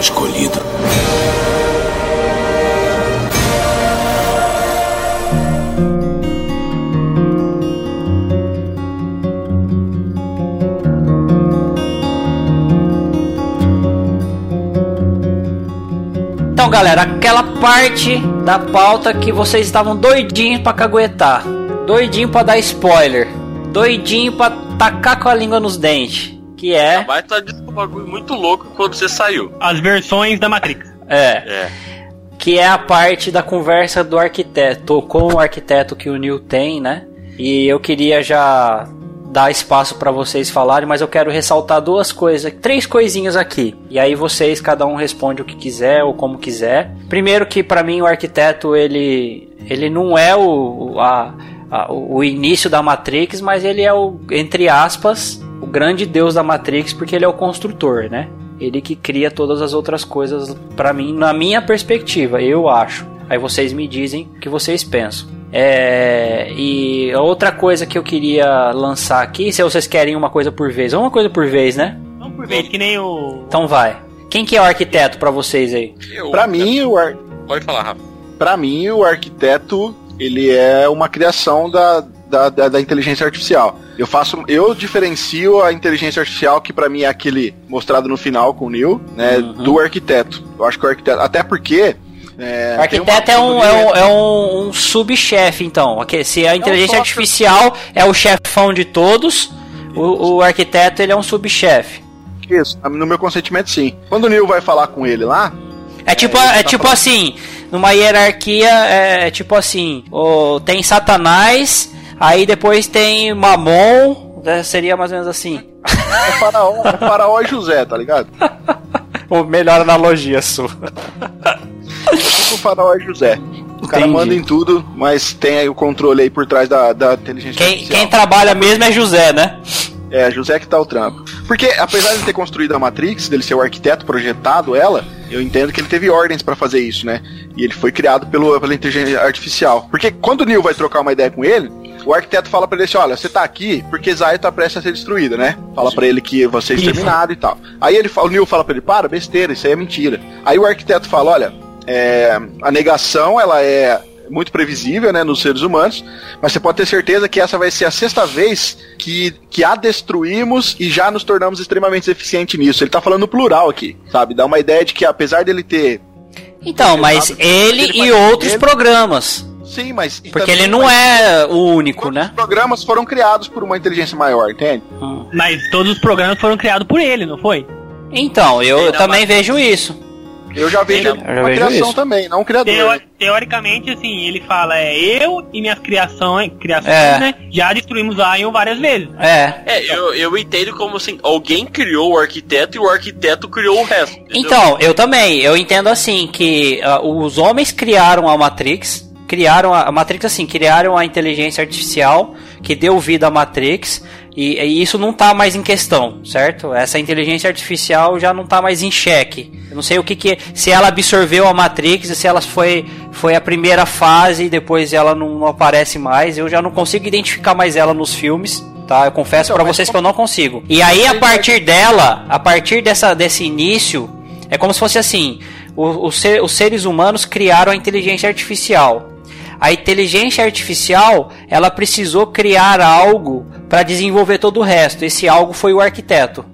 escolhido. Então, galera, aquela parte da pauta que vocês estavam doidinho para caguetar, doidinho para dar spoiler, doidinho para tacar com a língua nos dentes, que é a bagulho muito louco quando você saiu. As versões da Matrix. É. É. que é a parte da conversa do arquiteto, com o arquiteto que o Neil tem, né? E eu queria já dar espaço para vocês falarem, mas eu quero ressaltar duas coisas, três coisinhas aqui. E aí vocês cada um responde o que quiser ou como quiser. Primeiro que para mim o arquiteto ele ele não é o a, a- o início da Matrix, mas ele é o entre aspas o grande deus da Matrix porque ele é o construtor, né? Ele que cria todas as outras coisas pra mim, na minha perspectiva, eu acho. Aí vocês me dizem o que vocês pensam. É, e outra coisa que eu queria lançar aqui, se vocês querem uma coisa por vez, uma coisa por vez, né? Não por vez, que nem o. Então vai. Quem que é o arquiteto pra vocês aí? Eu, Pra mim, o ar... Pode falar, Rafa. Pra mim, o arquiteto, ele é uma criação da, da, da, da inteligência artificial. Eu faço, eu diferencio a inteligência artificial, que pra mim é aquele mostrado no final com o Neil, né, Uhum. do arquiteto. Eu acho que o arquiteto, até porque... É, arquiteto é um, é um, é um, um subchefe, então. Ok, Se a inteligência software. artificial é o chefão de todos, o, o arquiteto ele é um subchefe. Isso, no meu consentimento sim. Quando o Neil vai falar com ele lá, É tipo, ele é tá tipo falando. assim, numa hierarquia é, tipo assim, o, tem Satanás, aí depois tem Mamon, né, seria mais ou menos assim. é faraó, é faraó e José, tá ligado? Ou melhor analogia sua. Tipo o faraó e José. O cara Entendi. manda em tudo, mas tem aí o controle aí por trás da, da inteligência Quem, artificial. quem trabalha mesmo é José, né? É, José que tá o trampo. Porque, apesar de ter construído a Matrix, dele ser o arquiteto projetado ela, eu entendo que ele teve ordens pra fazer isso, né? E ele foi criado pelo, pela inteligência artificial. Porque quando o Neil vai trocar uma ideia com ele, o arquiteto fala pra ele assim: olha, você tá aqui porque Zion tá prestes a ser destruída, né? Fala pra ele que você é exterminado e tal. Aí ele fala, o Neil fala pra ele: para, besteira, isso aí é mentira. Aí o arquiteto fala: olha, é, a negação ela é muito previsível, né, nos seres humanos, mas você pode ter certeza que essa vai ser a sexta vez que, que a destruímos e já nos tornamos extremamente eficientes nisso. Ele tá falando no plural aqui, sabe? Dá uma ideia de que apesar dele ter. Então, mas Ele ele e outros programas. Sim, mas. Porque ele não é o único, Todos né? os programas foram criados por uma inteligência maior, entende? Mas todos os programas foram criados por ele, não foi? Então, eu, Não, também mas- vejo isso. Eu já vejo Eu ele já uma vejo criação isso. também, não um criador. Teo- teoricamente, assim, ele fala, é eu e minhas criações, criações, É. né? Já destruímos Zion várias vezes. É. É, eu, eu entendo como assim, alguém criou o arquiteto e o arquiteto criou o resto. entendeu? Então, eu também, eu entendo assim que ah, os homens criaram a Matrix, criaram a, a Matrix assim, criaram a inteligência artificial que deu vida à Matrix e, e isso não tá mais em questão, certo? Essa inteligência artificial já não tá mais em xeque. Eu não sei o que que se ela absorveu a Matrix, se ela foi foi a primeira fase e depois ela não, não aparece mais. Eu já não consigo identificar mais ela nos filmes. Tá, eu confesso Então, pra mas vocês que como- eu não consigo. E aí, a partir dela, a partir dessa, desse início, é como se fosse assim: ser- os seres humanos criaram a inteligência artificial. A inteligência artificial, ela precisou criar algo para desenvolver todo o resto. Esse algo foi o arquiteto.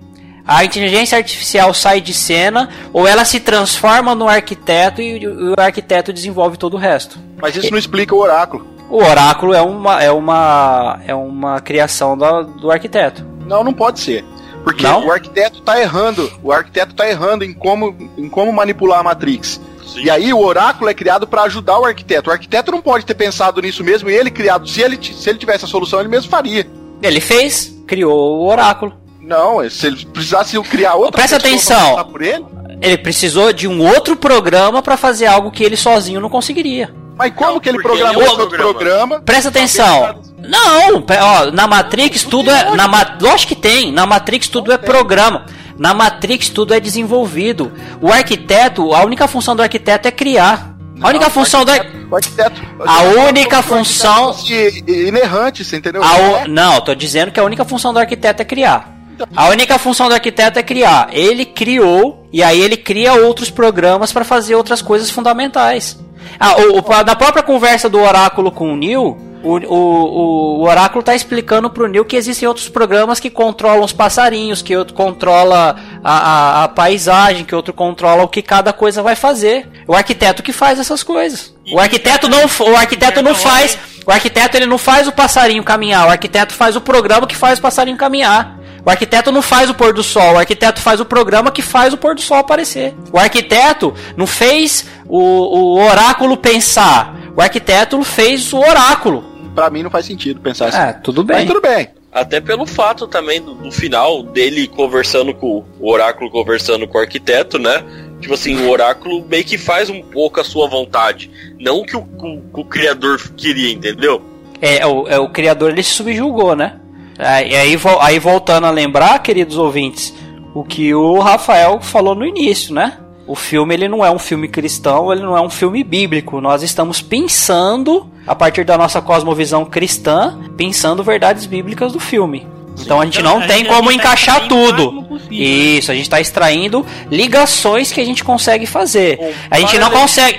A inteligência artificial sai de cena ou ela se transforma no arquiteto e o arquiteto desenvolve todo o resto. Mas isso não explica o oráculo. O oráculo é uma é uma é uma criação da- do arquiteto. Não, não pode ser. Porque Não? o arquiteto tá errando. O arquiteto tá errando em como, em como manipular a Matrix. Sim. E aí o oráculo é criado para ajudar o arquiteto. O arquiteto não pode ter pensado nisso mesmo e ele criado. Se ele, se ele tivesse a solução, ele mesmo faria. Ele fez, criou o oráculo. Não, se ele precisasse criar outra Presta atenção. passar por ele, Ele precisou de um outro programa para fazer algo que ele sozinho não conseguiria. mas como Não, que ele programou é esse outro outro programa? Presta atenção. Não, ó, na Matrix tudo é. Na, lógico que tem. Na Matrix tudo é programa. Na Matrix tudo é desenvolvido. O arquiteto, a única função do arquiteto é criar. A única Não, função do arquiteto, o arquiteto- A única função- fosse inerrante, você entendeu? A É. Não, tô dizendo que a única função do arquiteto é criar. A única função do arquiteto é criar. Ele criou e aí ele cria outros programas para fazer outras coisas fundamentais. Ah, o, o- na própria conversa do oráculo com o Neil, O, o, o oráculo tá explicando pro Neil que existem outros programas que controlam os passarinhos, que outro controla a, a, a paisagem, que outro controla o que cada coisa vai fazer. O arquiteto que faz essas coisas. O arquiteto não, o arquiteto não faz, o arquiteto ele não faz o passarinho caminhar, o arquiteto faz o programa que faz o passarinho caminhar. O arquiteto não faz o pôr do sol, o arquiteto faz o programa que faz o pôr do sol aparecer. O arquiteto não fez o, o oráculo pensar, o arquiteto fez o oráculo. Pra mim não faz sentido pensar assim. É, tudo bem. Mas tudo bem. Até pelo fato também do, do final dele conversando com o oráculo conversando com o arquiteto, né? Tipo assim, o oráculo meio que faz um pouco a sua vontade. Não o que o, o, o criador queria, entendeu? É, o, é, o criador ele se subjugou, né? Aí, aí, vo- aí voltando a lembrar, queridos ouvintes, o que o Rafael falou no início, né? O filme ele não é um filme cristão, ele não é um filme bíblico. Nós estamos pensando, a partir da nossa cosmovisão cristã, pensando verdades bíblicas do filme. Então a gente Então, não a tem gente- como tá encaixar o tudo. possível. Isso, a gente está extraindo ligações que a gente consegue fazer. Um A gente não consegue.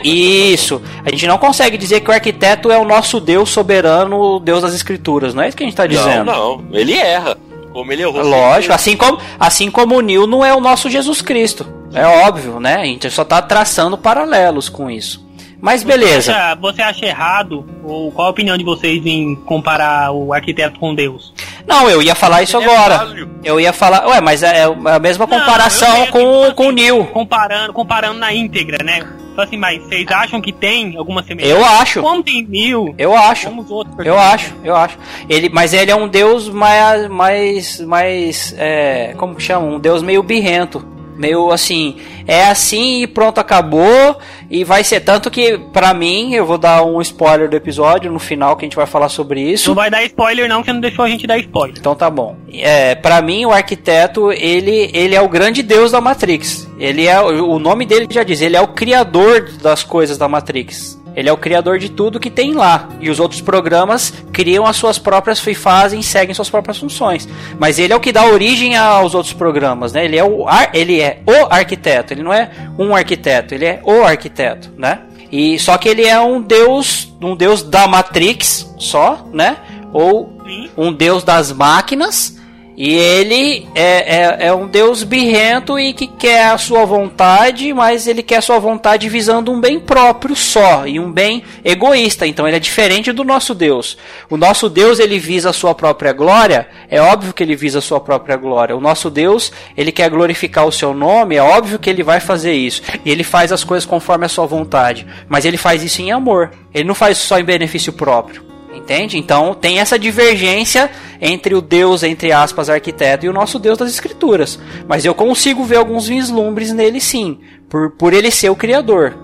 Isso. A gente não consegue dizer que o arquiteto é o nosso Deus soberano, o Deus das escrituras. Não é isso que a gente está dizendo. Não, não. Ele erra. Como ele errou. Lógico, assim como, assim como o Nil não é o nosso Jesus Cristo. É óbvio, né? A gente só tá traçando paralelos com isso. Mas beleza. Você acha, você acha errado? Ou qual a opinião de vocês em comparar o arquiteto com Deus? Não, eu ia falar isso é agora. Eu ia falar. Ué, mas é a mesma Não, comparação sei, com, tipo com o assim, Nil. Comparando, comparando na íntegra, né? Então assim, mas vocês acham que tem alguma semelhança? Eu acho. Como tem mil, Eu acho. como os outros Eu acho, eu acho. Ele, mas ele é um deus mais, mais, mais, é, como que chama? Um deus meio birrento, meio assim, é assim e pronto acabou e vai ser tanto que pra mim eu vou dar um spoiler do episódio no final que a gente vai falar sobre isso. Não vai dar spoiler não, que não deixou a gente dar spoiler. Então tá bom. É, para mim o arquiteto ele, ele é o grande deus da Matrix. Ele é o nome dele já diz, ele é o criador das coisas da Matrix. Ele é o criador de tudo que tem lá. E os outros programas criam as suas próprias e fazem, seguem suas próprias funções. Mas ele é o que dá origem aos outros programas, né? Ele é o, ar, ele é o arquiteto. Ele não é um arquiteto, ele é o arquiteto, né? E só que ele é um deus, um deus da Matrix, só, né? Ou um deus das máquinas. E ele é, é, é um deus birrento e que quer a sua vontade, mas ele quer a sua vontade visando um bem próprio só e um bem egoísta. Então ele é diferente do nosso Deus. O nosso Deus ele visa a sua própria glória. É óbvio que ele visa a sua própria glória. O nosso Deus ele quer glorificar o seu nome. É óbvio que ele vai fazer isso. E ele faz as coisas conforme a sua vontade. Mas ele faz isso em amor. Ele não faz só em benefício próprio. Entende? Então tem essa divergência entre o Deus, entre aspas, arquiteto e o nosso Deus das Escrituras. Mas eu consigo ver alguns vislumbres nele sim, por, por ele ser o Criador.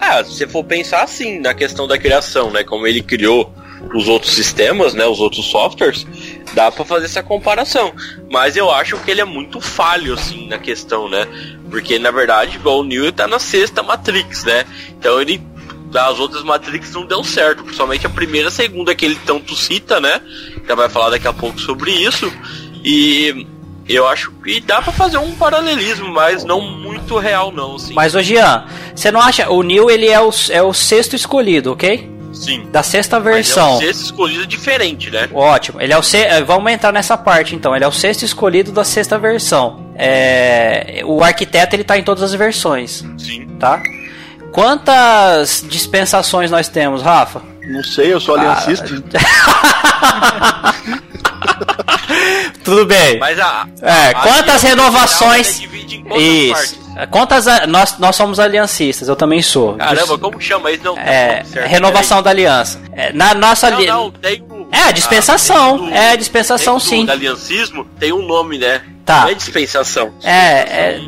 Ah, se você for pensar assim, na questão da criação, né? Como ele criou os outros sistemas, né? Os outros softwares, dá pra fazer essa comparação. Mas eu acho que ele é muito falho, assim, na questão, né? Porque, na verdade, igual o Neo tá na sexta Matrix, né? Então ele. As outras Matrix não deu certo, principalmente a primeira e a segunda que ele tanto cita, né? Já vai falar daqui a pouco sobre isso. E eu acho que dá pra fazer um paralelismo, mas não muito real, não, assim. Mas, ô Jean, você não acha. O Neil ele é o, é o sexto escolhido, ok? Sim. Da sexta Mas versão. é um sexto escolhido diferente, né? Ótimo. Ele é o se... eh, Vamos entrar nessa parte então. Ele é o sexto escolhido da sexta versão. É... O arquiteto ele tá em todas as versões, Sim. tá? Quantas dispensações nós temos, Rafa? Não sei, eu sou aliancista. Tudo bem. Mas a. É, a quantas aliança renovações. Isso. partes? Quantas. a- Nós, nós somos aliancistas, eu também sou. Caramba, como chama isso? Não, É, não, renovação da aliança. É, na nossa peraí. ali... Não, tem o. É, a dispensação. dentro É, a dispensação, dentro sim. Do aliancismo tem um nome, né? Tá. Não é dispensação. É, é,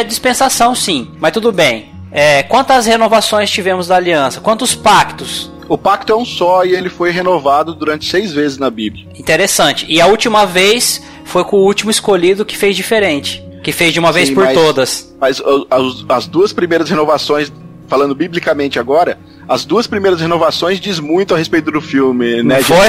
é dispensação, sim. Mas tudo bem. É, quantas renovações tivemos da aliança? Quantos pactos? O pacto é um só e ele foi renovado durante seis vezes na Bíblia. Interessante. E a última vez foi com o último escolhido que fez diferente. Que fez de uma vez Sim, por mas- todas. Mas uh, as, as duas primeiras renovações, falando biblicamente agora, as duas primeiras renovações diz muito a respeito do filme, né? Não foi?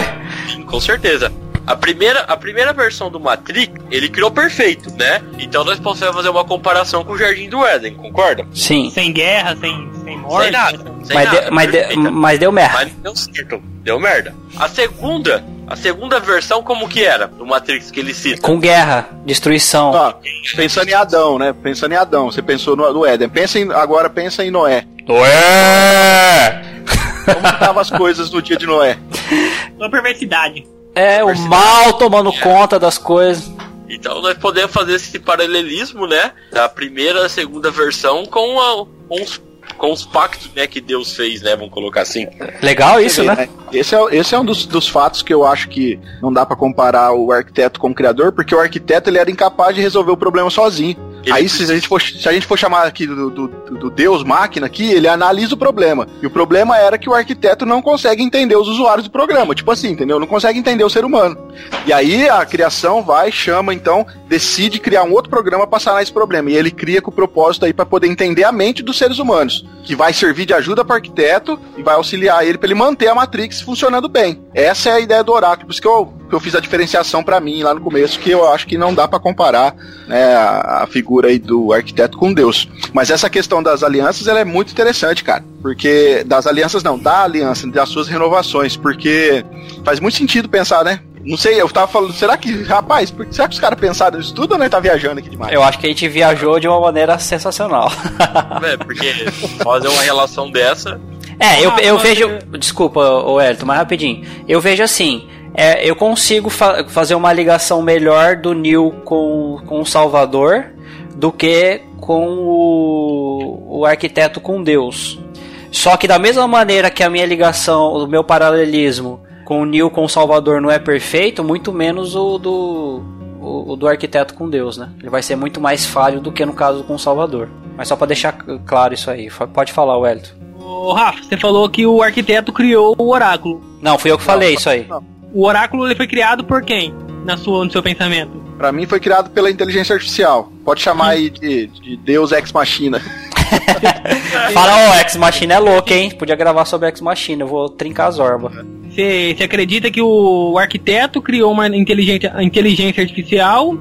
Sim, com certeza. A primeira, a primeira versão do Matrix, ele criou perfeito, né? Então nós podemos fazer uma comparação com o Jardim do Éden, concorda? Sim. Sem guerra, sem, sem morte. Sem nada. Sem Mas, nada, deu, mas, deu, mas deu merda. Mas deu certo. deu merda. A segunda, a segunda versão como que era do Matrix que ele cita? Com guerra, destruição. Ó, pensando em Adão, né? Pensando em Adão, você pensou no, no Éden. Pensa em, agora pensa em Noé. Ué! Como estavam as coisas no dia de Noé? Uma perversidade. É, o mal tomando conta das coisas. Então nós podemos fazer esse paralelismo, né? Da primeira e segunda versão com, a, com, os, com os pactos né, que Deus fez, né? Vamos colocar assim. Legal isso, vê, né? Esse é, esse é um dos, dos fatos que eu acho que não dá pra comparar o arquiteto com o criador, porque o arquiteto ele era incapaz de resolver o problema sozinho. Ele Aí, se a, gente for, se a gente for chamar aqui do, do, do Deus máquina aqui, ele analisa o problema. E o problema era que o arquiteto não consegue entender os usuários do programa. Tipo assim, entendeu? Não consegue entender o ser humano. E aí a criação vai, chama, então, decide criar um outro programa para sanar esse problema. E ele cria com o propósito aí para poder entender a mente dos seres humanos. Que vai servir de ajuda para o arquiteto e vai auxiliar ele para ele manter a Matrix funcionando bem. Essa é a ideia do oráculo. Por isso que eu, eu fiz a diferenciação para mim lá no começo, que eu acho que não dá para comparar né, a, a figura aí do arquiteto com Deus. Mas essa questão das alianças ela é muito interessante, cara. Porque. Das alianças não, da aliança, das suas renovações. Porque faz muito sentido pensar, né? Não sei, eu tava falando, será que, rapaz, por- será que os caras pensaram nisso tudo ou nós tá viajando aqui demais? Eu acho que a gente viajou de uma maneira sensacional. É, porque fazer uma relação dessa. É, eu, Ah, eu mas vejo. é- Desculpa, o Elton, mas rapidinho. Eu vejo assim. É, eu consigo fa- fazer uma ligação melhor do Neil com, com o Salvador do que com o, o arquiteto com Deus. Só que da mesma maneira que a minha ligação, o meu paralelismo com o Neil com o Salvador não é perfeito, muito menos o do, o, o do arquiteto com Deus, né? Ele vai ser muito mais falho do que no caso com o Salvador. Mas só pra deixar claro isso aí. Pode falar, Wellington. Ô, Rafa, você falou que o arquiteto criou o oráculo. Não, fui eu que falei isso aí. Não. O oráculo ele foi criado por quem? Na sua, no seu pensamento? Pra mim foi criado pela inteligência artificial. Pode chamar aí de, de Deus Ex Machina. Fala, ó, Ex Machina é louco, hein? Podia gravar sobre Ex Machina, eu vou trincar as orbas. Você, acredita que o arquiteto criou uma inteligência, inteligência artificial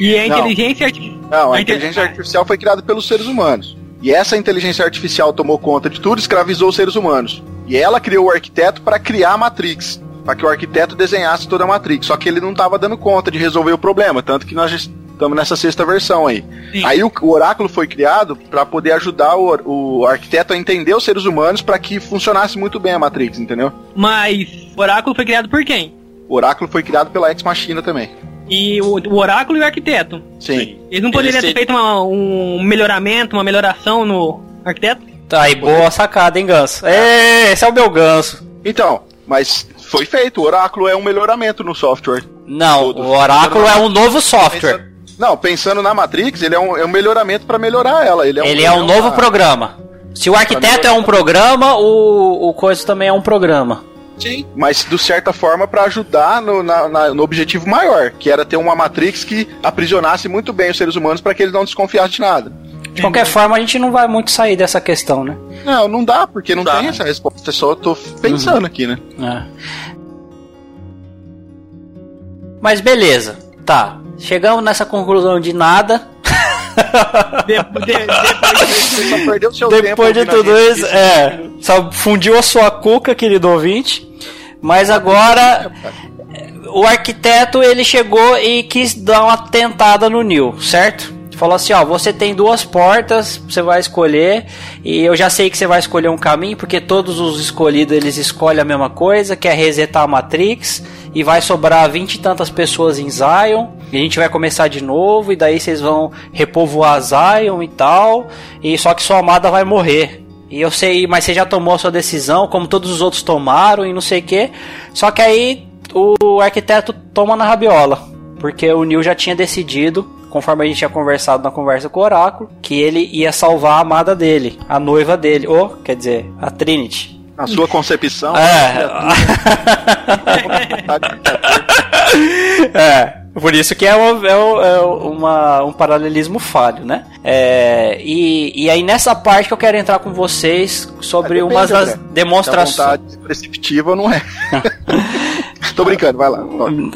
e a Não. inteligência artificial. Não, a A inte- inteligência artificial foi criada pelos seres humanos. E essa inteligência artificial tomou conta de tudo, escravizou os seres humanos. E ela criou o arquiteto para criar a Matrix, para que o arquiteto desenhasse toda a Matrix. Só que ele não estava dando conta de resolver o problema, tanto que nós estamos nessa sexta versão aí. Sim. Aí o, o oráculo foi criado para poder ajudar o, o arquiteto a entender os seres humanos para que funcionasse muito bem a Matrix, entendeu? Mas o oráculo foi criado por quem? O oráculo foi criado pela Ex Machina também. E o, o oráculo e o arquiteto. Sim. Eles não poderiam Eles ter feito uma- um melhoramento, uma melhoração no arquiteto? Tá aí, boa sacada, hein, Ganso? Ê, esse é o meu ganso. Então, mas foi feito. O oráculo é um melhoramento no software. Não, Todo. o Oráculo é um novo software. Pensando- não, pensando na Matrix, ele é um, é um melhoramento para melhorar ela. Ele é um, Ele é um novo programa. Se o arquiteto é um programa, o, o coisa também é um programa. Sim, mas de certa forma para ajudar no, na- na- no objetivo maior, que era ter uma Matrix que aprisionasse muito bem os seres humanos para que eles não desconfiassem de nada. De qualquer forma, a gente não vai muito sair dessa questão, né? Não, não dá, porque não Dá. tem essa resposta. Eu só tô pensando aqui, né? É. Mas beleza, tá. Chegamos nessa conclusão de nada. De- de- depois Você só perdeu seu tempo. Depois de tudo isso, é. Só fundiu a sua cuca, querido ouvinte. Mas agora o arquiteto ele chegou e quis dar uma tentada no Neil, certo? Falou assim, ó, você tem duas portas, você vai escolher, e eu já sei que você vai escolher um caminho, porque todos os escolhidos eles escolhem a mesma coisa, que é resetar a Matrix, e vai sobrar vinte e tantas pessoas em Zion, e a gente vai começar de novo, e daí vocês vão repovoar Zion e tal, e só que sua amada vai morrer. E eu sei, mas você já tomou a sua decisão, como todos os outros tomaram e não sei o que. Só que aí o arquiteto toma na rabiola. Porque o Neil já tinha decidido, conforme a gente tinha conversado na conversa com o Oráculo, que ele ia salvar a amada dele, a noiva dele, ou, quer dizer, a Trinity. Na sua concepção. É. é. Por isso que é, uma- é um- é uma- um paralelismo falho, né? É, e, e aí nessa parte que eu quero entrar com vocês sobre umas das André. demonstrações. Se a vontade perceptiva não é. Tô brincando, vai lá.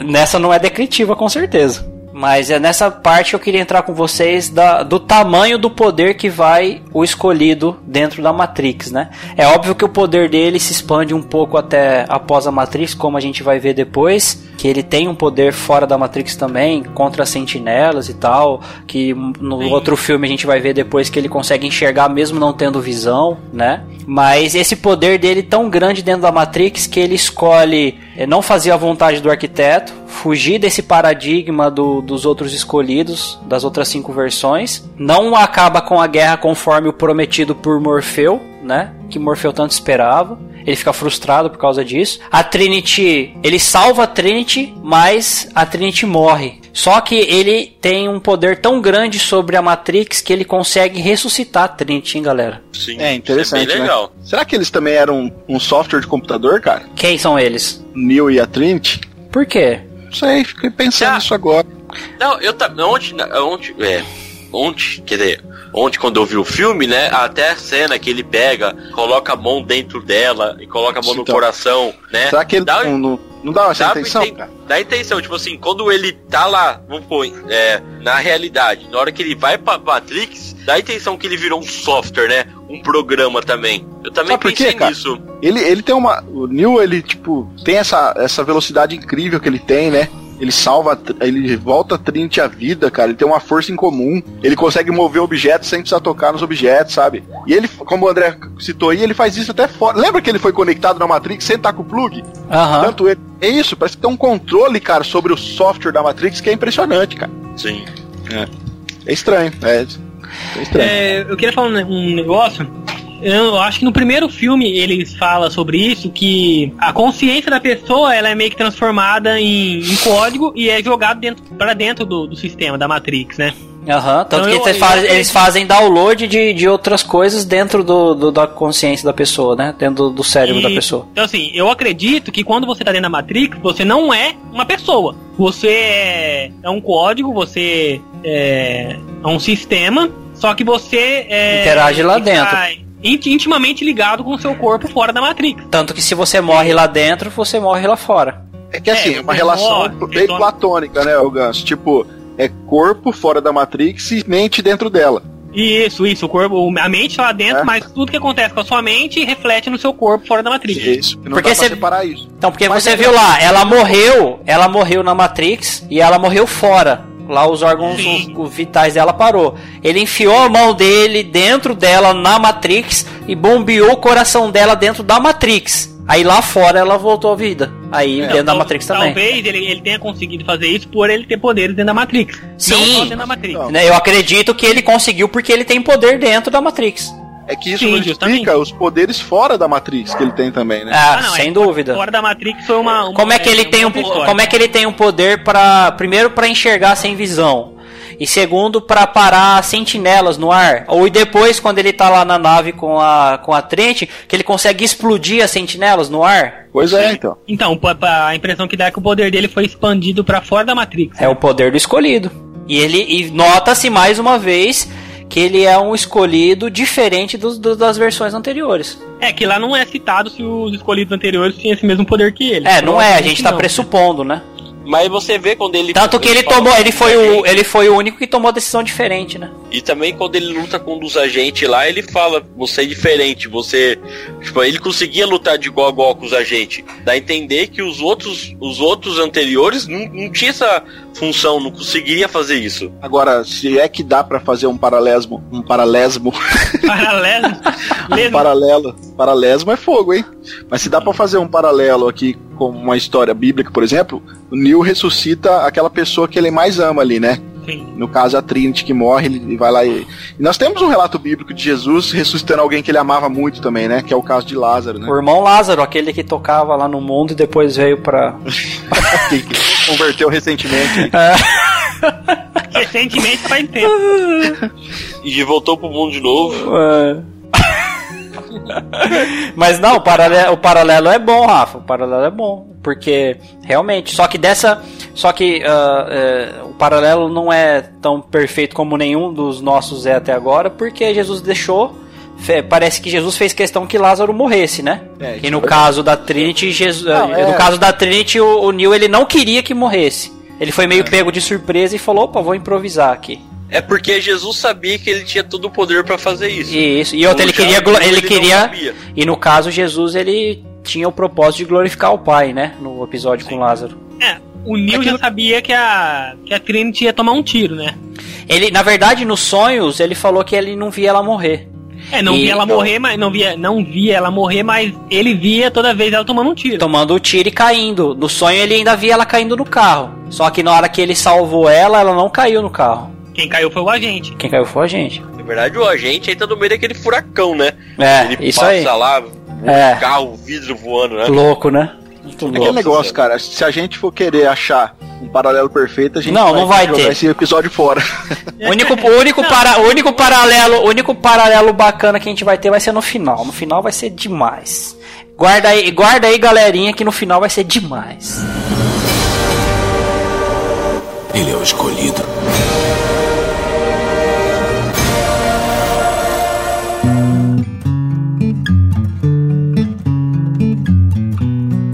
Nessa não é decretiva, com certeza. Mas é nessa parte que eu queria entrar com vocês da, do tamanho do poder que vai o escolhido dentro da Matrix, né? É óbvio que o poder dele se expande um pouco até após a Matrix, como a gente vai ver depois, que ele tem um poder fora da Matrix também, contra sentinelas e tal, que no Sim. outro filme a gente vai ver depois que ele consegue enxergar mesmo não tendo visão, né? Mas esse poder dele tão grande dentro da Matrix que ele escolhe eh, não fazer a vontade do arquiteto, fugir desse paradigma do, dos outros escolhidos, das outras cinco versões, não acaba com a guerra conforme o prometido por Morfeu, né? Que Morfeu tanto esperava. Ele fica frustrado por causa disso. A Trinity, ele salva a Trinity, mas a Trinity morre. Só que ele tem um poder tão grande sobre a Matrix que ele consegue ressuscitar a Trinity, hein, galera? Sim. É interessante, é legal. Né? Será que eles também eram um software de computador, cara? Quem são eles? Neo e a Trinity? Por quê? Não sei, fiquei pensando nisso agora. Não, eu tá. Onde. Onde. É. Onde. Quer dizer Ontem, quando eu vi o filme, né? Até a cena que ele pega, coloca a mão dentro dela e coloca a mão então, no coração, né? Será que ele dá, não, não, não dá essa intenção, cara? Dá intenção, tipo assim, quando ele tá lá, vamos pôr, é, na realidade, na hora que ele vai pra Matrix, dá a intenção que ele virou um software, né? Um programa também. Eu também Sabe pensei quê, nisso. Ele, ele tem uma. O Neil, ele, tipo, tem essa, essa velocidade incrível que ele tem, né? Ele salva, ele volta a Trinity à vida, cara. Ele tem uma força em comum. Ele consegue mover objetos sem precisar tocar nos objetos, sabe? E ele, como o André citou aí, ele faz isso até fora. Lembra que ele foi conectado na Matrix sem estar com o plug? Uhum. Tanto ele. É isso, parece que tem um controle, cara, sobre o software da Matrix que é impressionante, cara. Sim. É, é estranho. É, é estranho. É, eu queria falar um negócio eu acho que no primeiro filme eles falam sobre isso, que a consciência da pessoa ela é meio que transformada em, em código e é jogado dentro, para dentro do, do sistema, da Matrix, né? Aham, uhum, tanto então, que eu, faz, eles fazem download de, de outras coisas dentro do, do, da consciência da pessoa, né? Dentro do, do cérebro e, da pessoa. Então, assim, eu acredito que quando você tá dentro da Matrix, você não é uma pessoa. Você é, é um código, você é, é um sistema, só que você é, interage lá dentro intimamente ligado com o seu corpo fora da Matrix. Tanto que se você morre lá dentro, você morre lá fora. É que assim, é, uma relação morre, bem platônica, né, o Ganso? Tipo, é corpo fora da Matrix e mente dentro dela. Isso, isso, o corpo, a mente tá lá dentro, é. mas tudo que acontece com a sua mente reflete no seu corpo fora da Matrix. Isso, não porque você separar isso. Então, porque mas você é viu lá, ela morreu, ela morreu na Matrix e ela morreu fora. Lá os órgãos os, vitais dela parou. Ele enfiou a mão dele dentro dela na Matrix e bombeou o coração dela dentro da Matrix. Aí lá fora ela voltou à vida. Aí é, dentro da Matrix também. Talvez ele, ele tenha conseguido fazer isso por ele ter poderes dentro da Matrix. Sim. Não dentro da Matrix. Eu acredito que ele conseguiu porque ele tem poder dentro da Matrix. É que isso Sim, não explica os poderes fora da Matrix que ele tem também, né? Ah, ah não, sem é, dúvida. Fora da Matrix foi uma, uma Como é que ele é, tem um como é que ele tem um poder para primeiro para enxergar sem visão? E segundo, para parar sentinelas no ar. Ou depois, quando ele tá lá na nave com a, com a Trent, que ele consegue explodir as sentinelas no ar. Pois é, então. Então, a impressão que dá é que o poder dele foi expandido para fora da Matrix. É o poder do escolhido. E ele e nota-se mais uma vez que ele é um escolhido diferente dos, dos, das versões anteriores. É, que lá não é citado se os escolhidos anteriores tinham esse mesmo poder que ele. É, não é, a gente tá não. pressupondo, né? Mas você vê quando ele. Tanto que ele, ele tomou, ele foi, o, ele foi o único que tomou a decisão diferente, né? E também quando ele luta com um dos agentes lá, ele fala: você é diferente, você. Tipo, ele conseguia lutar de igual a igual com os agentes. Dá a entender que os outros, os outros anteriores não, não tinha essa função, não conseguiria fazer isso. Agora, se é que dá para fazer um paralesmo. Um paralesmo. Paralelo? um paralelo. Paralesmo é fogo, hein? Mas se dá para fazer um paralelo aqui com uma história bíblica, por exemplo, o Neil ressuscita aquela pessoa que ele mais ama ali, né? Sim. No caso, a Trinity que morre, ele vai lá e... e. Nós temos um relato bíblico de Jesus ressuscitando alguém que ele amava muito também, né? Que é o caso de Lázaro, né? O irmão Lázaro, aquele que tocava lá no mundo e depois veio pra. converteu recentemente. recentemente faz tempo. e voltou pro mundo de novo. É. Mas não, o paralelo, o paralelo é bom, Rafa. O paralelo é bom. Porque realmente, só que dessa. Só que uh, uh, o paralelo não é tão perfeito como nenhum dos nossos é até agora, porque Jesus deixou. Parece que Jesus fez questão que Lázaro morresse, né? É, e no é caso da Trinity, Jesus, não, é... no caso da Trinity, o, o Neil ele não queria que morresse. Ele foi meio pego de surpresa e falou: opa, vou improvisar aqui. É porque Jesus sabia que ele tinha todo o poder pra fazer isso. Isso. E outra, ele queria. Ele não queria. E no caso, Jesus, ele tinha o propósito de glorificar o Pai, né? No episódio com Lázaro. É, o Neil já sabia que a, que a Trinity ia tomar um tiro, né? Ele, na verdade, nos sonhos, ele falou que ele não via ela morrer. É, não E- via ela morrer, mas não via, não via ela morrer, mas ele via toda vez ela tomando um tiro. Tomando o tiro e caindo. No sonho, ele ainda via ela caindo no carro. Só que na hora que ele salvou ela, ela não caiu no carro. Quem caiu foi o agente. Quem caiu foi a gente. Na verdade, o agente aí tá no meio daquele furacão, né? É, ele isso passa aí. lá, o É. carro, o vidro voando, né? Louco, né? Muito Aquele louco. negócio, cara, se a gente for querer achar um paralelo perfeito, a gente Não, não vai ter. esse episódio fora. O único, o único, para, o único paralelo, o único paralelo bacana que a gente vai ter vai ser no final. No final vai ser demais. Guarda aí, guarda aí, galerinha, que no final vai ser demais. Ele é o escolhido.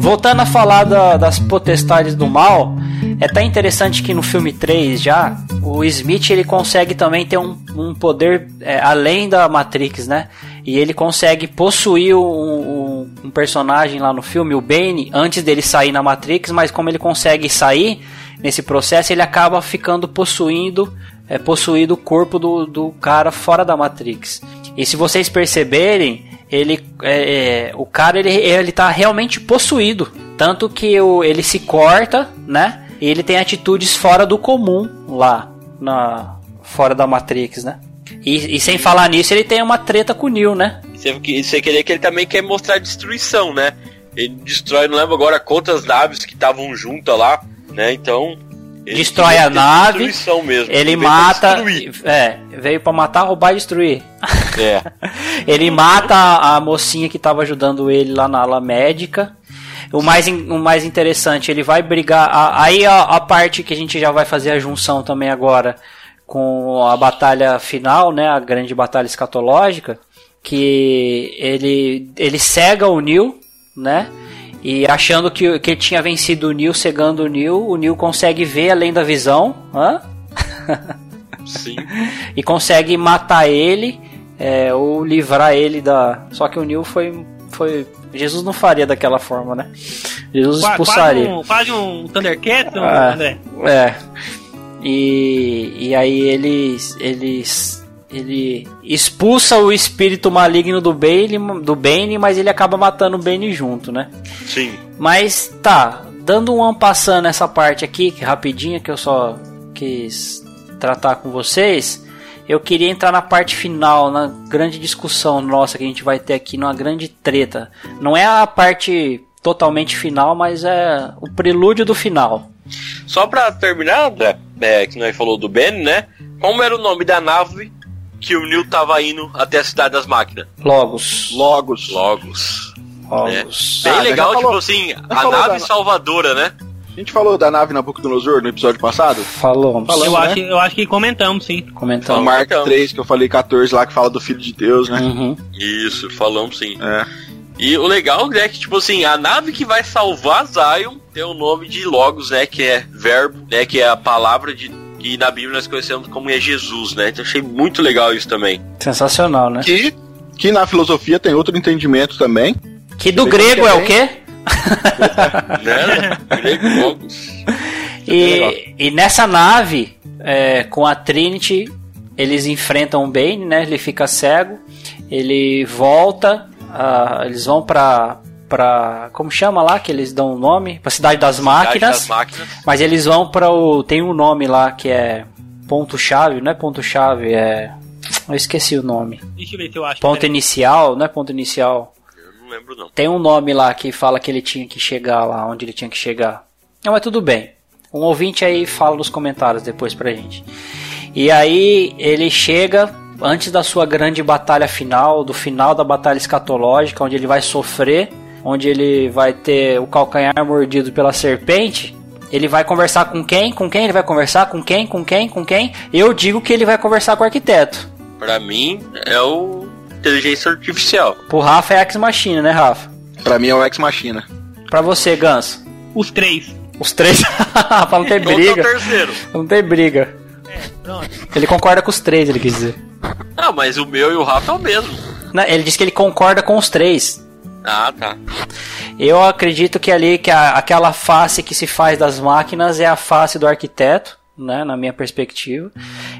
Voltando a falar da- das potestades do mal, é até interessante que no filme 3 já, o Smith ele consegue também ter um, um poder é, além da Matrix, né? E ele consegue possuir um, um- um personagem lá no filme, o Bane, antes dele sair na Matrix, mas como ele consegue sair nesse processo, ele acaba ficando possuindo, é, possuído o corpo do, do cara fora da Matrix. E se vocês perceberem, ele é, é, o cara ele, ele tá realmente possuído tanto que o, ele se corta né e ele tem atitudes fora do comum lá na fora da Matrix né e, e sem falar nisso ele tem uma treta com o Neo né Você, você queria que ele também quer mostrar destruição, né? Ele destrói, não lembro agora quantas naves que estavam juntas lá, né? Então. Ele Destrói a nave, destruição mesmo. ele pra mata é veio pra matar roubar e destruir É. ele mata a, mocinha que tava ajudando ele lá na ala médica. O mais, o mais interessante, ele vai brigar. a- aí a, a parte que a gente já vai fazer a junção também agora com a batalha final, né? A grande batalha escatológica. Que ele, ele cega o Neil, né? E achando que, que ele tinha vencido o Neil, cegando o Neil, o Neil consegue ver além da visão. Hã? Sim. e consegue matar ele é, ou livrar ele da. Só que o Neil foi, foi. Jesus não faria daquela forma, né? Jesus Qua- expulsaria. Quase um, quase um Thundercat, Ah. André. É. E, e aí eles, eles, ele expulsa o espírito maligno do Bane, do Bane, mas ele acaba matando o Bane junto, né? Sim. Mas tá, dando um passando nessa parte aqui, que rapidinho que eu só quis tratar com vocês, eu queria entrar na parte final, na grande discussão nossa que a gente vai ter aqui, numa grande treta. Não é a parte totalmente final, mas é o prelúdio do final. Só pra terminar, André, é, que nós falou do Ben, né? Como era o nome da nave que o Neil tava indo até a cidade das máquinas? Logos. Logos. Logos. Logos. Bem Ah, legal, tipo falou- assim, a nave da- salvadora, né? A gente falou da nave Nabucodonosor no episódio passado? Falamos. Falamos, Eu, né? acho, que- eu acho que comentamos, sim. O Comentamos. Mark então. 3, que eu falei 14 lá, que fala do Filho de Deus, né? Uhum. Isso, falamos sim. É. E o legal é que, tipo assim, a nave que vai salvar Zion tem o nome de Logos, né? Que é verbo, né? Que é a palavra de. Que na Bíblia nós conhecemos como é Jesus, né? Então achei muito legal isso também. Sensacional, né? Que, que na filosofia tem outro entendimento também. Que do grego é o quê? Né? Grego Logos. E, e nessa nave, é, com a Trinity, eles enfrentam o Bane, né? Ele fica cego, ele volta, ah, eles vão pra, pra. Como chama lá? Que eles dão o nome? Pra Cidade das Cidade Máquinas. das máquinas. Mas eles vão para o. Tem um nome lá que é. Ponto-chave, não é ponto-chave, é. Eu esqueci o nome. Deixa eu ver eu acho. Ponto inicial, não é ponto inicial. Eu não lembro, não. Tem um nome lá que fala que ele tinha que chegar lá, onde ele tinha que chegar. Não, mas tudo bem. Um ouvinte aí fala nos comentários depois pra gente. E aí ele chega antes da sua grande batalha final, do final da batalha escatológica, onde ele vai sofrer, onde ele vai ter o calcanhar mordido pela serpente. Ele vai conversar com quem? Com quem ele vai conversar? Com quem? Com quem? Com quem? Eu digo que ele vai conversar com o arquiteto. Pra mim, é o inteligência artificial. Pro Rafa é Ex Machina, né, Rafa? Pra mim é o Ex Machina. Pra você, Ganso. Os três. Os três. não tem briga. é o terceiro. Não tem briga. É, pronto. Ele concorda com os três, ele quis dizer. Ah, mas o meu e o Rafa é o mesmo. Não, ele disse que ele concorda com os três. Ah, tá. Eu acredito que ali que a- aquela face que se faz das máquinas é a face do arquiteto, né, na minha perspectiva.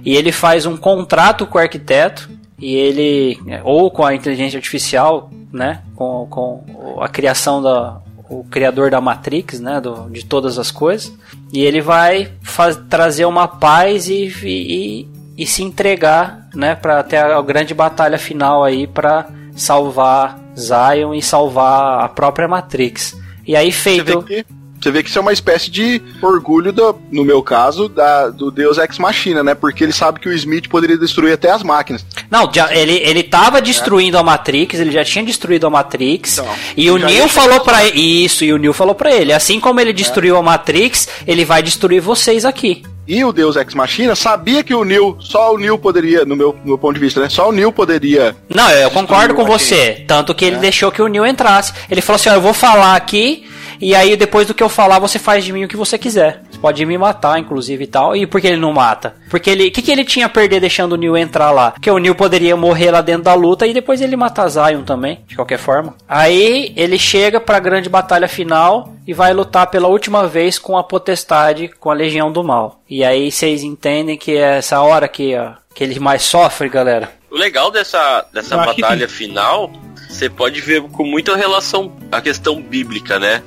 E ele faz um contrato com o arquiteto e ele ou com a inteligência artificial, né, com, com a criação da o criador da Matrix, né, do, de todas as coisas. E ele vai faz, trazer uma paz e, e, e se entregar, né, para ter a, a grande batalha final aí para salvar Zion e salvar a própria Matrix. E aí Você vê, feito que, você vê que isso é uma espécie de orgulho, do, no meu caso, da, do Deus Ex Machina, né? Porque ele sabe que o Smith poderia destruir até as máquinas. Não, já, ele, ele tava destruindo a Matrix, ele já tinha destruído a Matrix. Então, e o ia falou pra ele. Isso, e o Neo falou pra ele. Assim como ele destruiu a Matrix, ele vai destruir vocês aqui. E o Deus Ex Machina sabia que o Neo, só o Neo poderia, no meu, no meu ponto de vista, né? Só o Neo poderia. Não, eu concordo com você. Tanto que ele deixou que o Neo entrasse. Ele falou assim: ó, eu vou falar aqui. E aí, depois do que eu falar, você faz de mim o que você quiser. Pode me matar, inclusive e tal. E por que ele não mata? Porque ele. O que, que ele tinha a perder deixando o Neo entrar lá? Porque o Neo poderia morrer lá dentro da luta e depois ele mata Zion também, de qualquer forma. Aí ele chega pra grande batalha final e vai lutar pela última vez com a potestade, com a Legião do Mal. E aí vocês entendem que é essa hora que, ó, que ele mais sofre, galera. O legal dessa, dessa acho que batalha final, você pode ver com muita relação a questão bíblica, né?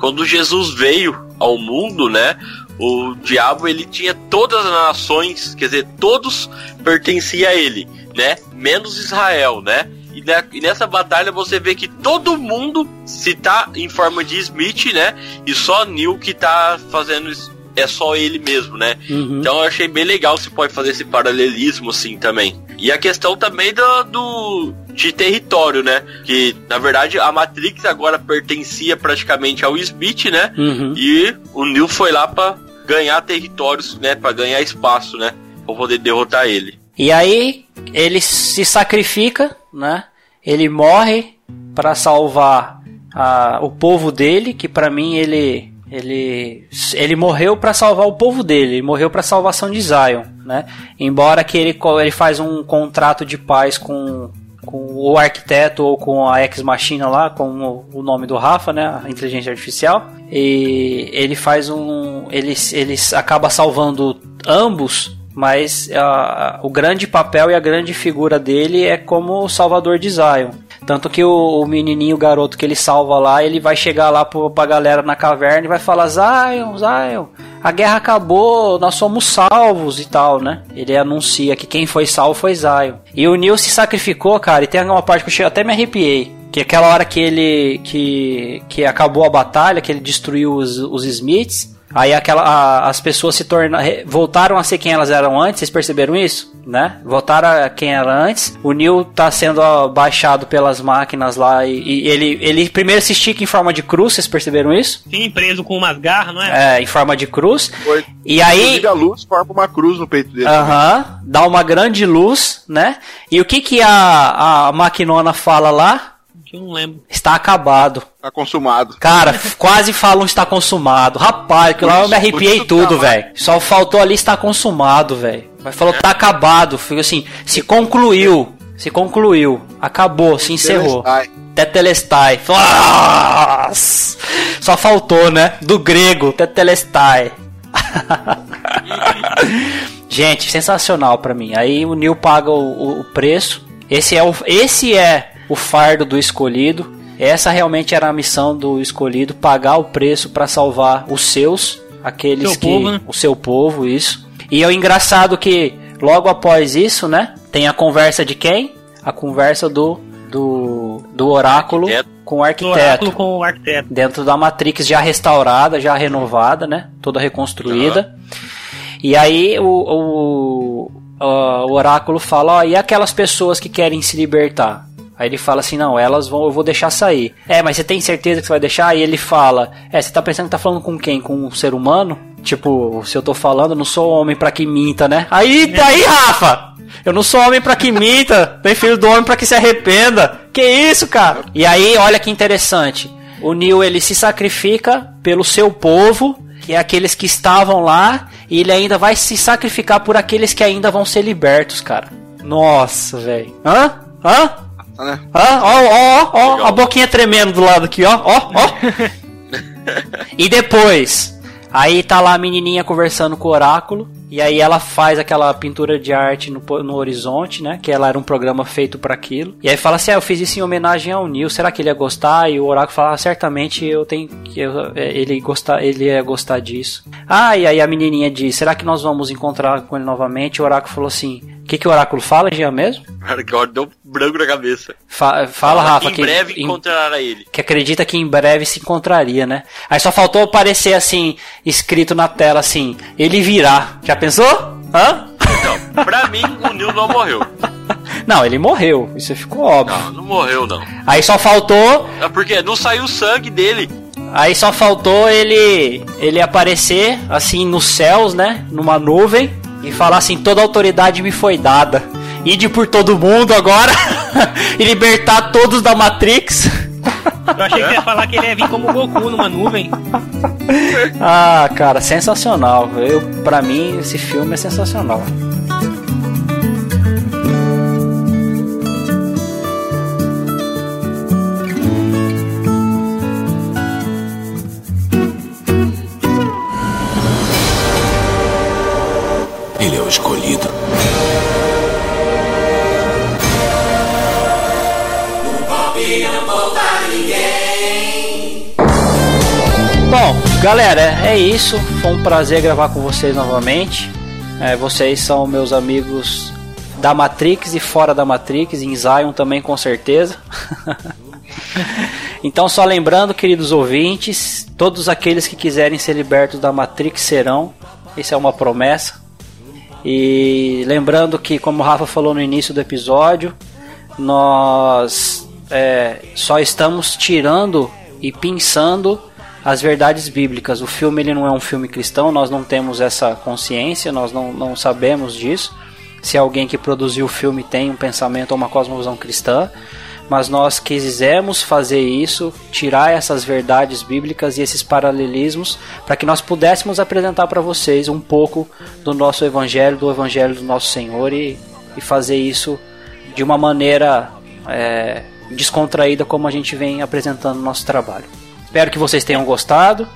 Quando Jesus veio ao mundo, né? O diabo ele tinha todas as nações, quer dizer, todos pertenciam a ele, né? Menos Israel, né? E, ne- e nessa batalha você vê que todo mundo se tá em forma de Smith, né? E só Neil que tá fazendo isso. É só ele mesmo, né? Uhum. Então eu achei bem legal se pode fazer esse paralelismo assim também. E a questão também do, do de território, né? Que na verdade a Matrix agora pertencia praticamente ao Smith, né? Uhum. E o Neo foi lá pra ganhar territórios, né? Pra ganhar espaço, né? Pra poder derrotar ele. E aí ele se sacrifica, né? Ele morre para salvar a- o povo dele, que pra mim ele ele ele morreu para salvar o povo dele, ele morreu para salvação de Zion, né? Embora que ele ele faz um contrato de paz com com o arquiteto ou com a ex machina lá, com o, nome do Rafa, né, a inteligência artificial, e ele faz um ele ele acaba salvando ambos mas ah, o grande papel e a grande figura dele é como salvador de Zion. Tanto que o, o menininho, o garoto que ele salva lá, ele vai chegar lá pro, pra galera na caverna e vai falar: Zion, Zion, a guerra acabou, nós somos salvos e tal, né? Ele anuncia que quem foi salvo foi Zion. E o Neil se sacrificou, cara, e tem uma parte que eu até me arrepiei. Que aquela hora que ele. que, que acabou a batalha, que ele destruiu os, os Smiths. Aí aquela, a- as pessoas se tornaram, voltaram a ser quem elas eram antes, vocês perceberam isso? Né? Voltaram a quem era antes. O Neil tá sendo baixado pelas máquinas lá e, e ele, ele primeiro se estica em forma de cruz, vocês perceberam isso? Sim, preso com umas garras, não é? É, em forma de cruz. Foi. E aí, a luz forma uma cruz no peito dele. aham, dá uma grande luz, né? E o que que a, a maquinona fala lá? Que eu não lembro. Está acabado. Tá consumado. Cara, quase falam está consumado. Rapaz, que lá eu me arrepiei tudo, tá, velho. Só faltou ali está consumado, velho. Mas falou tá acabado. Fico assim, se concluiu. Se concluiu. Acabou, se encerrou. Telestai. Tetelestai. Nossa! Só faltou, né? Do grego, Tetelestai. Gente, sensacional pra mim. Aí o Neil paga o, o- o preço. Esse é o, esse é o fardo do escolhido. Essa realmente era a missão do escolhido, pagar o preço pra salvar os seus, aqueles Seu que povo, né? o seu povo, isso. E é o engraçado que logo após isso, né, tem a conversa de quem? A conversa do do, do oráculo Arquiteto. com o Do arquiteto oráculo com o arquiteto. dentro da Matrix já restaurada, já renovada, né? Toda reconstruída. E aí o, o, o- o oráculo fala, ó, e aquelas pessoas que querem se libertar? Aí ele fala assim, não, elas vão, eu vou deixar sair. É, mas você tem certeza que você vai deixar? Aí ele fala, é, você tá pensando que tá falando com quem? Com um ser humano? Tipo, se eu tô falando, eu não sou homem pra que minta, né? Aí, aí, Rafa! Eu não sou homem pra que minta, nem filho do homem pra que se arrependa. Que isso, cara? E aí, olha que interessante. O Neil ele se sacrifica pelo seu povo que é aqueles que estavam lá, e ele ainda vai se sacrificar por aqueles que ainda vão ser libertos, cara. Nossa, velho. Hã? Hã? Né? Hã? Ó, ó, ó, ó, a boquinha tremendo do lado aqui, ó, ó, ó. e depois, aí tá lá a menininha conversando com o oráculo. E aí ela faz aquela pintura de arte no, no horizonte, né? Que ela era um programa feito para aquilo. E aí fala assim: ah, eu fiz isso em homenagem ao Neil. Será que ele ia gostar? E o oráculo fala: ah, certamente eu tenho que eu, é, ele gostar, ele ia gostar disso. Ah, e aí a menininha diz: será que nós vamos encontrar com ele novamente? E o oráculo falou assim: que, que o oráculo fala, Jean mesmo? Agora deu branco na cabeça. Fa fala, Rafa, que em breve encontrará ele. Que acredita que em breve se encontraria, né? Aí só faltou aparecer assim, escrito na tela assim: ele virá. Já pensou? Hã? Não, pra mim o Neil não morreu. Não, ele morreu, isso ficou óbvio. Não, não morreu não. Aí só faltou. É porque não saiu sangue dele. Aí só faltou ele ele aparecer assim nos céus, né? Numa nuvem e falar assim: toda autoridade me foi dada. Ide por todo mundo agora e libertar todos da Matrix. Eu achei que ia falar que ele ia vir como Goku numa nuvem. ah, cara, sensacional. Eu, pra mim, esse filme é sensacional. Galera, é isso. Foi um prazer gravar com vocês novamente. É, vocês são meus amigos da Matrix e fora da Matrix, em Zion também com certeza. então, só lembrando, queridos ouvintes, todos aqueles que quiserem ser libertos da Matrix serão. Isso é uma promessa. E lembrando que, como o Rafa falou no início do episódio, nós é, só estamos tirando e pensando as verdades bíblicas. O filme ele não é um filme cristão, nós não temos essa consciência, nós não, não sabemos disso. Se alguém que produziu o filme tem um pensamento ou uma cosmovisão cristã, mas nós quisemos fazer isso, tirar essas verdades bíblicas e esses paralelismos, para que nós pudéssemos apresentar para vocês um pouco do nosso evangelho, do evangelho do nosso Senhor e, e fazer isso de uma maneira é, descontraída, como a gente vem apresentando no nosso trabalho. Espero que vocês tenham gostado.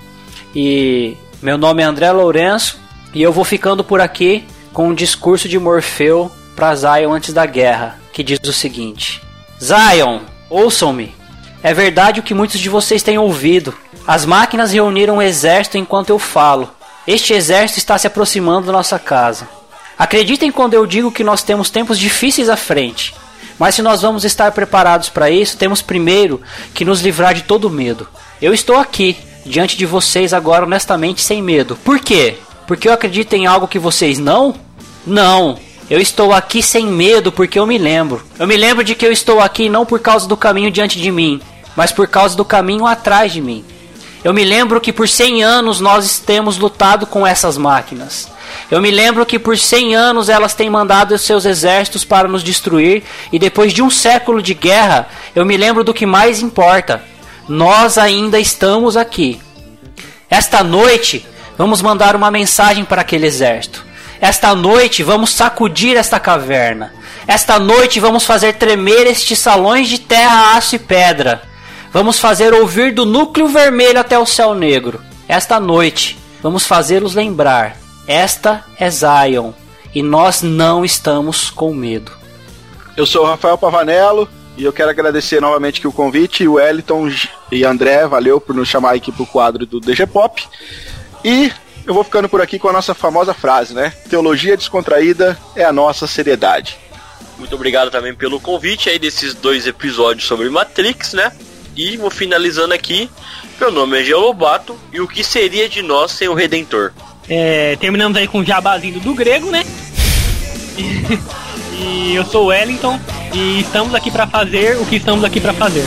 E meu nome é André Lourenço e eu vou ficando por aqui com um discurso de Morfeu para Zion antes da guerra, que diz o seguinte: Zion, ouçam-me. É verdade o que muitos de vocês têm ouvido. As máquinas reuniram um exército enquanto eu falo. Este exército está se aproximando da nossa casa. Acreditem quando eu digo que nós temos tempos difíceis à frente. Mas se nós vamos estar preparados para isso, temos primeiro que nos livrar de todo medo. Eu estou aqui, diante de vocês agora honestamente sem medo. Por quê? Porque eu acredito em algo que vocês não? Não. Eu estou aqui sem medo porque eu me lembro. Eu me lembro de que eu estou aqui não por causa do caminho diante de mim, mas por causa do caminho atrás de mim. Eu me lembro que por 100 anos nós temos lutado com essas máquinas. Eu me lembro que por 100 anos elas têm mandado seus exércitos para nos destruir, e depois de um século de guerra, eu me lembro do que mais importa nós ainda estamos aqui. Esta noite, vamos mandar uma mensagem para aquele exército. Esta noite, vamos sacudir esta caverna. Esta noite, vamos fazer tremer estes salões de terra, aço e pedra. Vamos fazer ouvir do núcleo vermelho até o céu negro. Esta noite, vamos fazê-los lembrar. Esta é Zion e nós não estamos com medo. Eu sou o Rafael Pavanello, e eu quero agradecer novamente aqui o convite, o Wellington e André, valeu por nos chamar aqui pro quadro do DG Pop. E eu vou ficando por aqui com a nossa famosa frase, né? Teologia descontraída é a nossa seriedade. Muito obrigado também pelo convite aí desses dois episódios sobre Matrix, né? E vou finalizando aqui. Meu nome é Geo Lobato e o que seria de nós sem o Redentor? É, terminamos aí com o jabazinho do grego, né? E eu sou o Wellington e estamos aqui para fazer o que estamos aqui para fazer.